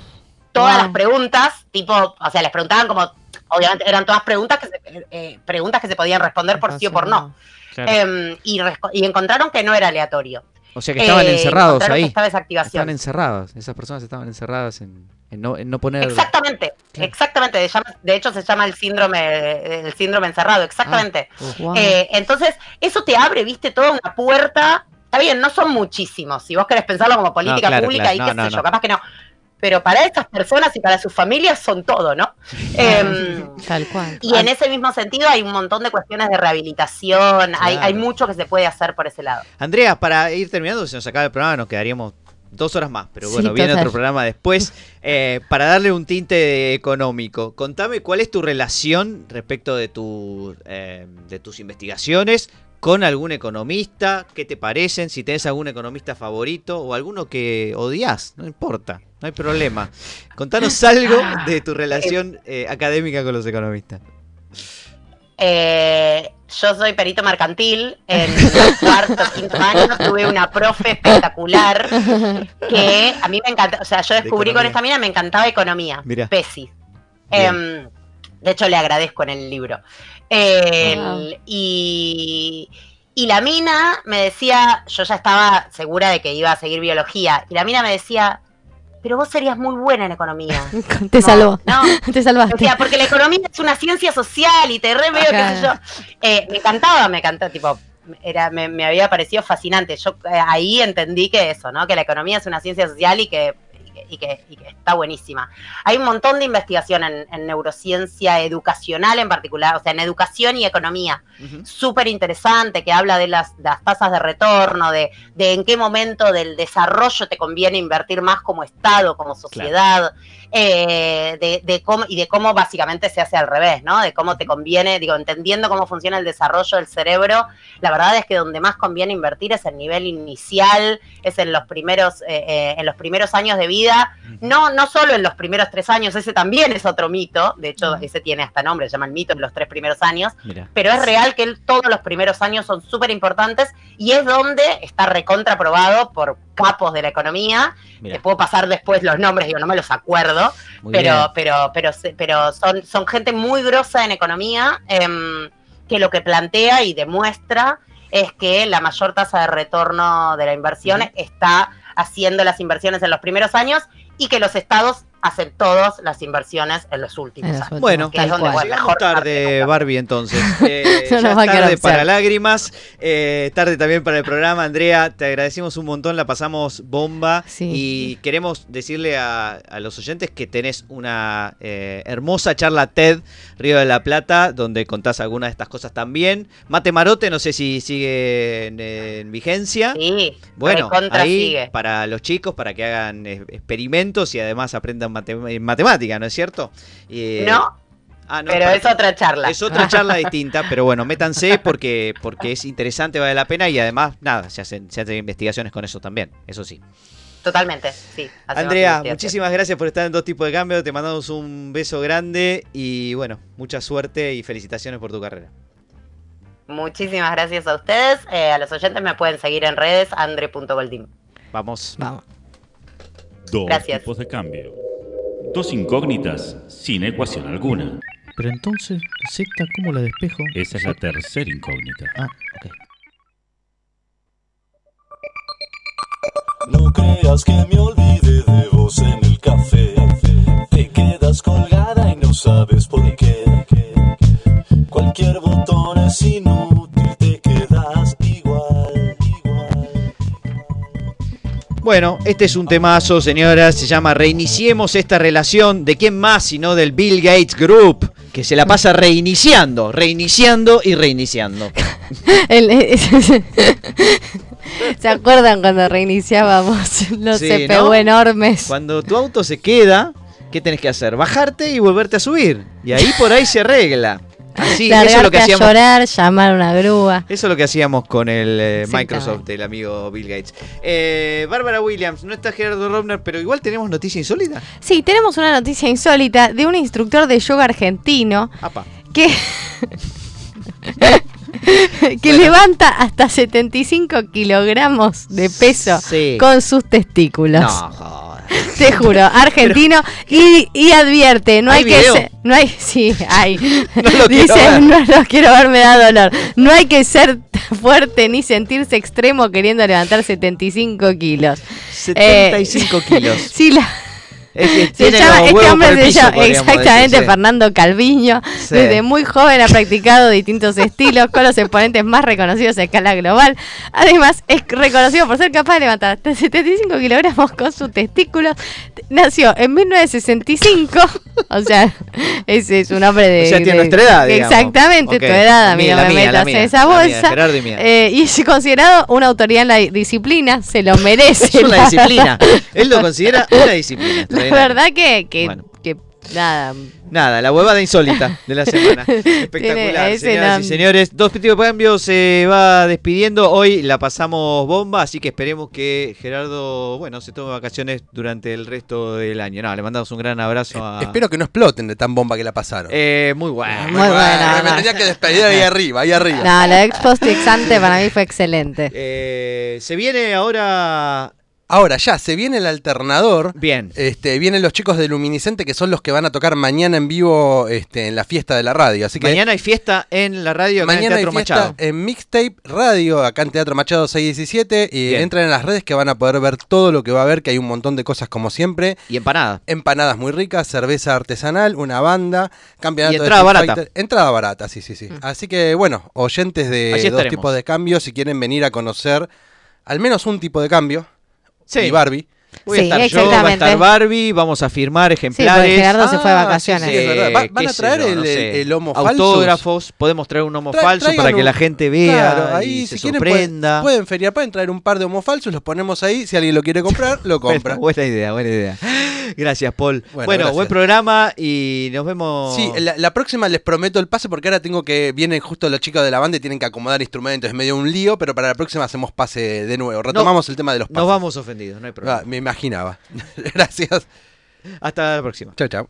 todas Wow. las preguntas, tipo, o sea, les preguntaban como, obviamente eran todas preguntas que se, eh, preguntas que se podían responder por sí o por no. Claro. Em, y, encontraron que no era aleatorio. o sea que estaban Eh, encerrados ahí. estaba. Estaban encerradas. Esas personas estaban encerradas en, en no, en no poner. Exactamente, exactamente. De, hecho, se llama el síndrome, el síndrome encerrado, exactamente. Wow. Eh, entonces, eso te abre, viste, toda una puerta Está bien, no son muchísimos. Si vos querés pensarlo como política claro, pública, claro. y qué sé yo, capaz que no. Pero para estas personas y para sus familias son todo, ¿no? Em, Tal cual. y en ese mismo sentido hay un montón de cuestiones de rehabilitación, hay, Claro. hay mucho que se puede hacer por ese lado. Andrea, para ir terminando, se nos acaba el programa, nos quedaríamos dos horas más, pero Sí, bueno, viene total. otro programa después. Eh, para darle un tinte económico, contame cuál es tu relación respecto de, tu, eh, de tus investigaciones con algún economista, qué te parecen, si tenés algún economista favorito o alguno que odias, no importa, no hay problema. Contanos algo de tu relación eh, académica con los economistas. Eh, yo soy perito mercantil, en cuarto, quinto año tuve una profe espectacular que a mí me encanta, o sea, yo De descubrí con esta mina, me encantaba economía, Mirá. PESI. Em, de hecho, le agradezco en el libro. Wow. y, y la mina me decía, yo ya estaba segura de que iba a seguir biología, y la mina me decía, pero vos serías muy buena en economía. Te No, salvó. No, Te salvaste. o sea, porque la economía es una ciencia social y te re veo, qué sé yo. Eh, me encantaba, me encantaba, tipo, era, me, me había parecido fascinante. Yo eh, ahí entendí que eso, ¿no? Que la economía es una ciencia social y que, y que, y está buenísima. Hay un montón de investigación en, en neurociencia educacional en particular, o sea, en educación y economía súper interesante que habla de las, de las tasas de retorno, de, de en qué momento del desarrollo te conviene invertir más como Estado, como sociedad, eh, de, de cómo, y de cómo básicamente se hace al revés, ¿no? De cómo te conviene, digo, entendiendo cómo funciona el desarrollo del cerebro, la verdad es que donde más conviene invertir es el nivel inicial, es en los primeros, eh, eh, en los primeros años de vida, no, no solo en los primeros tres años, ese también es otro mito, de hecho, ese tiene hasta nombre, se llama el mito de los tres primeros años, Mira. pero es real que el- todos los primeros años son súper importantes y es donde está recontraprobado por capos de la economía. Mira. Te puedo pasar después los nombres, digo, no me los acuerdo, Muy pero, pero, pero, pero son, son gente muy grosa en economía em, que lo que plantea y demuestra es que la mayor tasa de retorno de la inversión está haciendo las inversiones en los primeros años y que los estados hacen todas las inversiones en los últimos En los años. Bueno, que es donde, bueno, Llegamos tarde, Barbie, entonces. Eh, No ya tarde para lágrimas, eh, tarde también para el programa. Andrea, te agradecemos un montón, la pasamos bomba. Sí. Y queremos decirle a, a los oyentes que tenés una eh, hermosa charla TED Río de la Plata, donde contás algunas de estas cosas también. Mate Marote, no sé si sigue en, en vigencia. Sí, Bueno, ahí sigue. para los chicos, para que hagan experimentos y además aprendan mate- matemática, ¿no es cierto? Eh, No, ah, no, pero es otra charla. es otra charla distinta, pero bueno, métanse porque, porque es interesante, vale la pena y además, nada, se hacen, se hacen investigaciones con eso también, eso sí. Totalmente, sí. Andrea, muchísimas gracias por estar en Dos Tipos de Cambio, te mandamos un beso grande y bueno, mucha suerte y felicitaciones por tu carrera. Muchísimas gracias a ustedes. Eh, a los oyentes me pueden seguir en redes, andre.goldim. Vamos. Vamos. Dos Gracias. tipos de cambio. Dos incógnitas sin ecuación alguna. Pero entonces, Z, ¿cómo la despejo? Esa es la tercera incógnita. Ah, ok. No creas que me olvide de vos en el café. Te quedas colgada y no sabes por qué. Cualquier botón es inútil, Bueno, este es un temazo, señoras, se llama Reiniciemos esta relación. ¿De quién más sino del Bill Gates Group? Que se la pasa reiniciando, reiniciando y reiniciando. El- ¿Se acuerdan cuando reiniciábamos los Sí, CPU ¿no? enormes? Cuando tu auto se queda, ¿qué tenés que hacer? Bajarte y volverte a subir. Y ahí por ahí se arregla. Así, eso es lo que a hacíamos. llorar, llamar a una grúa. Eso es lo que hacíamos con el eh. Microsoft del amigo Bill Gates. Eh, Bárbara Williams, no está Gerardo Robner, pero igual tenemos noticia insólita. Sí, tenemos una noticia insólita de un instructor de yoga argentino Apa. que, que Bueno. levanta hasta 75 kilogramos de peso Sí. con sus testículos. No, joder. Te juro, argentino y, y advierte, no ¿Hay hay, que video? ser, no hay, sí, hay. No lo quiero Dice, ver. no lo quiero ver, me da dolor. No hay que ser fuerte ni sentirse extremo queriendo levantar 75 kilos. 75 kilos. Sí, la, Es que Se tiene llama, los este hombre se piso, llama exactamente decir. Fernando Calviño. Sí. Desde muy joven ha practicado distintos estilos con los exponentes más reconocidos a escala global. Además, es reconocido por ser capaz de levantar hasta 75 kilogramos con sus testículos. Nació en 1965. o sea, ese es un hombre de. O sea, tiene de- nuestra edad, digamos. Exactamente, tu edad. A mí Mía, no la me mía, metas mía, en esa mía, bolsa. Gerardo y mía. Eh, y es considerado una autoridad en la disciplina. Se lo merece. Es una la disciplina. Él lo considera una disciplina. Verdad que, que, Bueno. que nada. Nada, la huevada insólita de la semana. Espectacular, señoras y señores. Dos tipos de cambio se va despidiendo. Hoy la pasamos bomba, así que esperemos que Gerardo, bueno, se tome vacaciones durante el resto del año. No, le mandamos un gran abrazo a. Espero que no exploten de tan bomba que la pasaron. Eh, muy bueno. Muy buena, Me no. tenía que despedir ahí arriba, ahí arriba. No, la ex post y ex ante para mí fue excelente. Eh, se viene ahora. Ahora ya, se viene el alternador. Bien. Este, vienen los chicos de Luminiscente que son los que van a tocar mañana en vivo este, en la fiesta de la radio. Así que Mañana hay fiesta en la radio acá en mañana hay fiesta Machado. en Mixtape Radio, acá en Teatro Machado 617. Y Bien. entran en las redes que van a poder ver todo lo que va a haber, que hay un montón de cosas como siempre. Y empanada. Empanadas muy ricas, cerveza artesanal, una banda, campeonato Y de entrada Street barata. Fighter. Entrada barata, sí, sí, sí. Así que bueno, oyentes de Allí dos estaremos. tipos de cambios, si quieren venir a conocer al menos un tipo de cambio, Sí. y Barbie. Voy a Sí, estar yo, va a estar Barbie, vamos a firmar ejemplares. Gerardo se fue de Ah, vacaciones. sí, sí, es verdad. Va- Eh, ¿Van a traer yo, el- no sé, el- el homo falsus? Autógrafos, podemos traer un homo Tra- falso para que la gente vea Claro, y ahí se si quieren pueden- sorprenda. Pueden, feriar, pueden traer un par de homos falsos, los ponemos ahí, si alguien lo quiere comprar, lo compra. Buena, buena idea, buena idea. Gracias, Paul. Bueno, Bueno, gracias. buen programa y nos vemos. Sí, la, la próxima les prometo el pase porque ahora tengo que, vienen justo los chicos de la banda y tienen que acomodar instrumentos, es medio un lío, pero para la próxima hacemos pase de nuevo. Retomamos el tema de los pases. Nos vamos ofendidos, no hay problema. Ah, imaginaba. Gracias. Hasta la próxima. Chao, chao.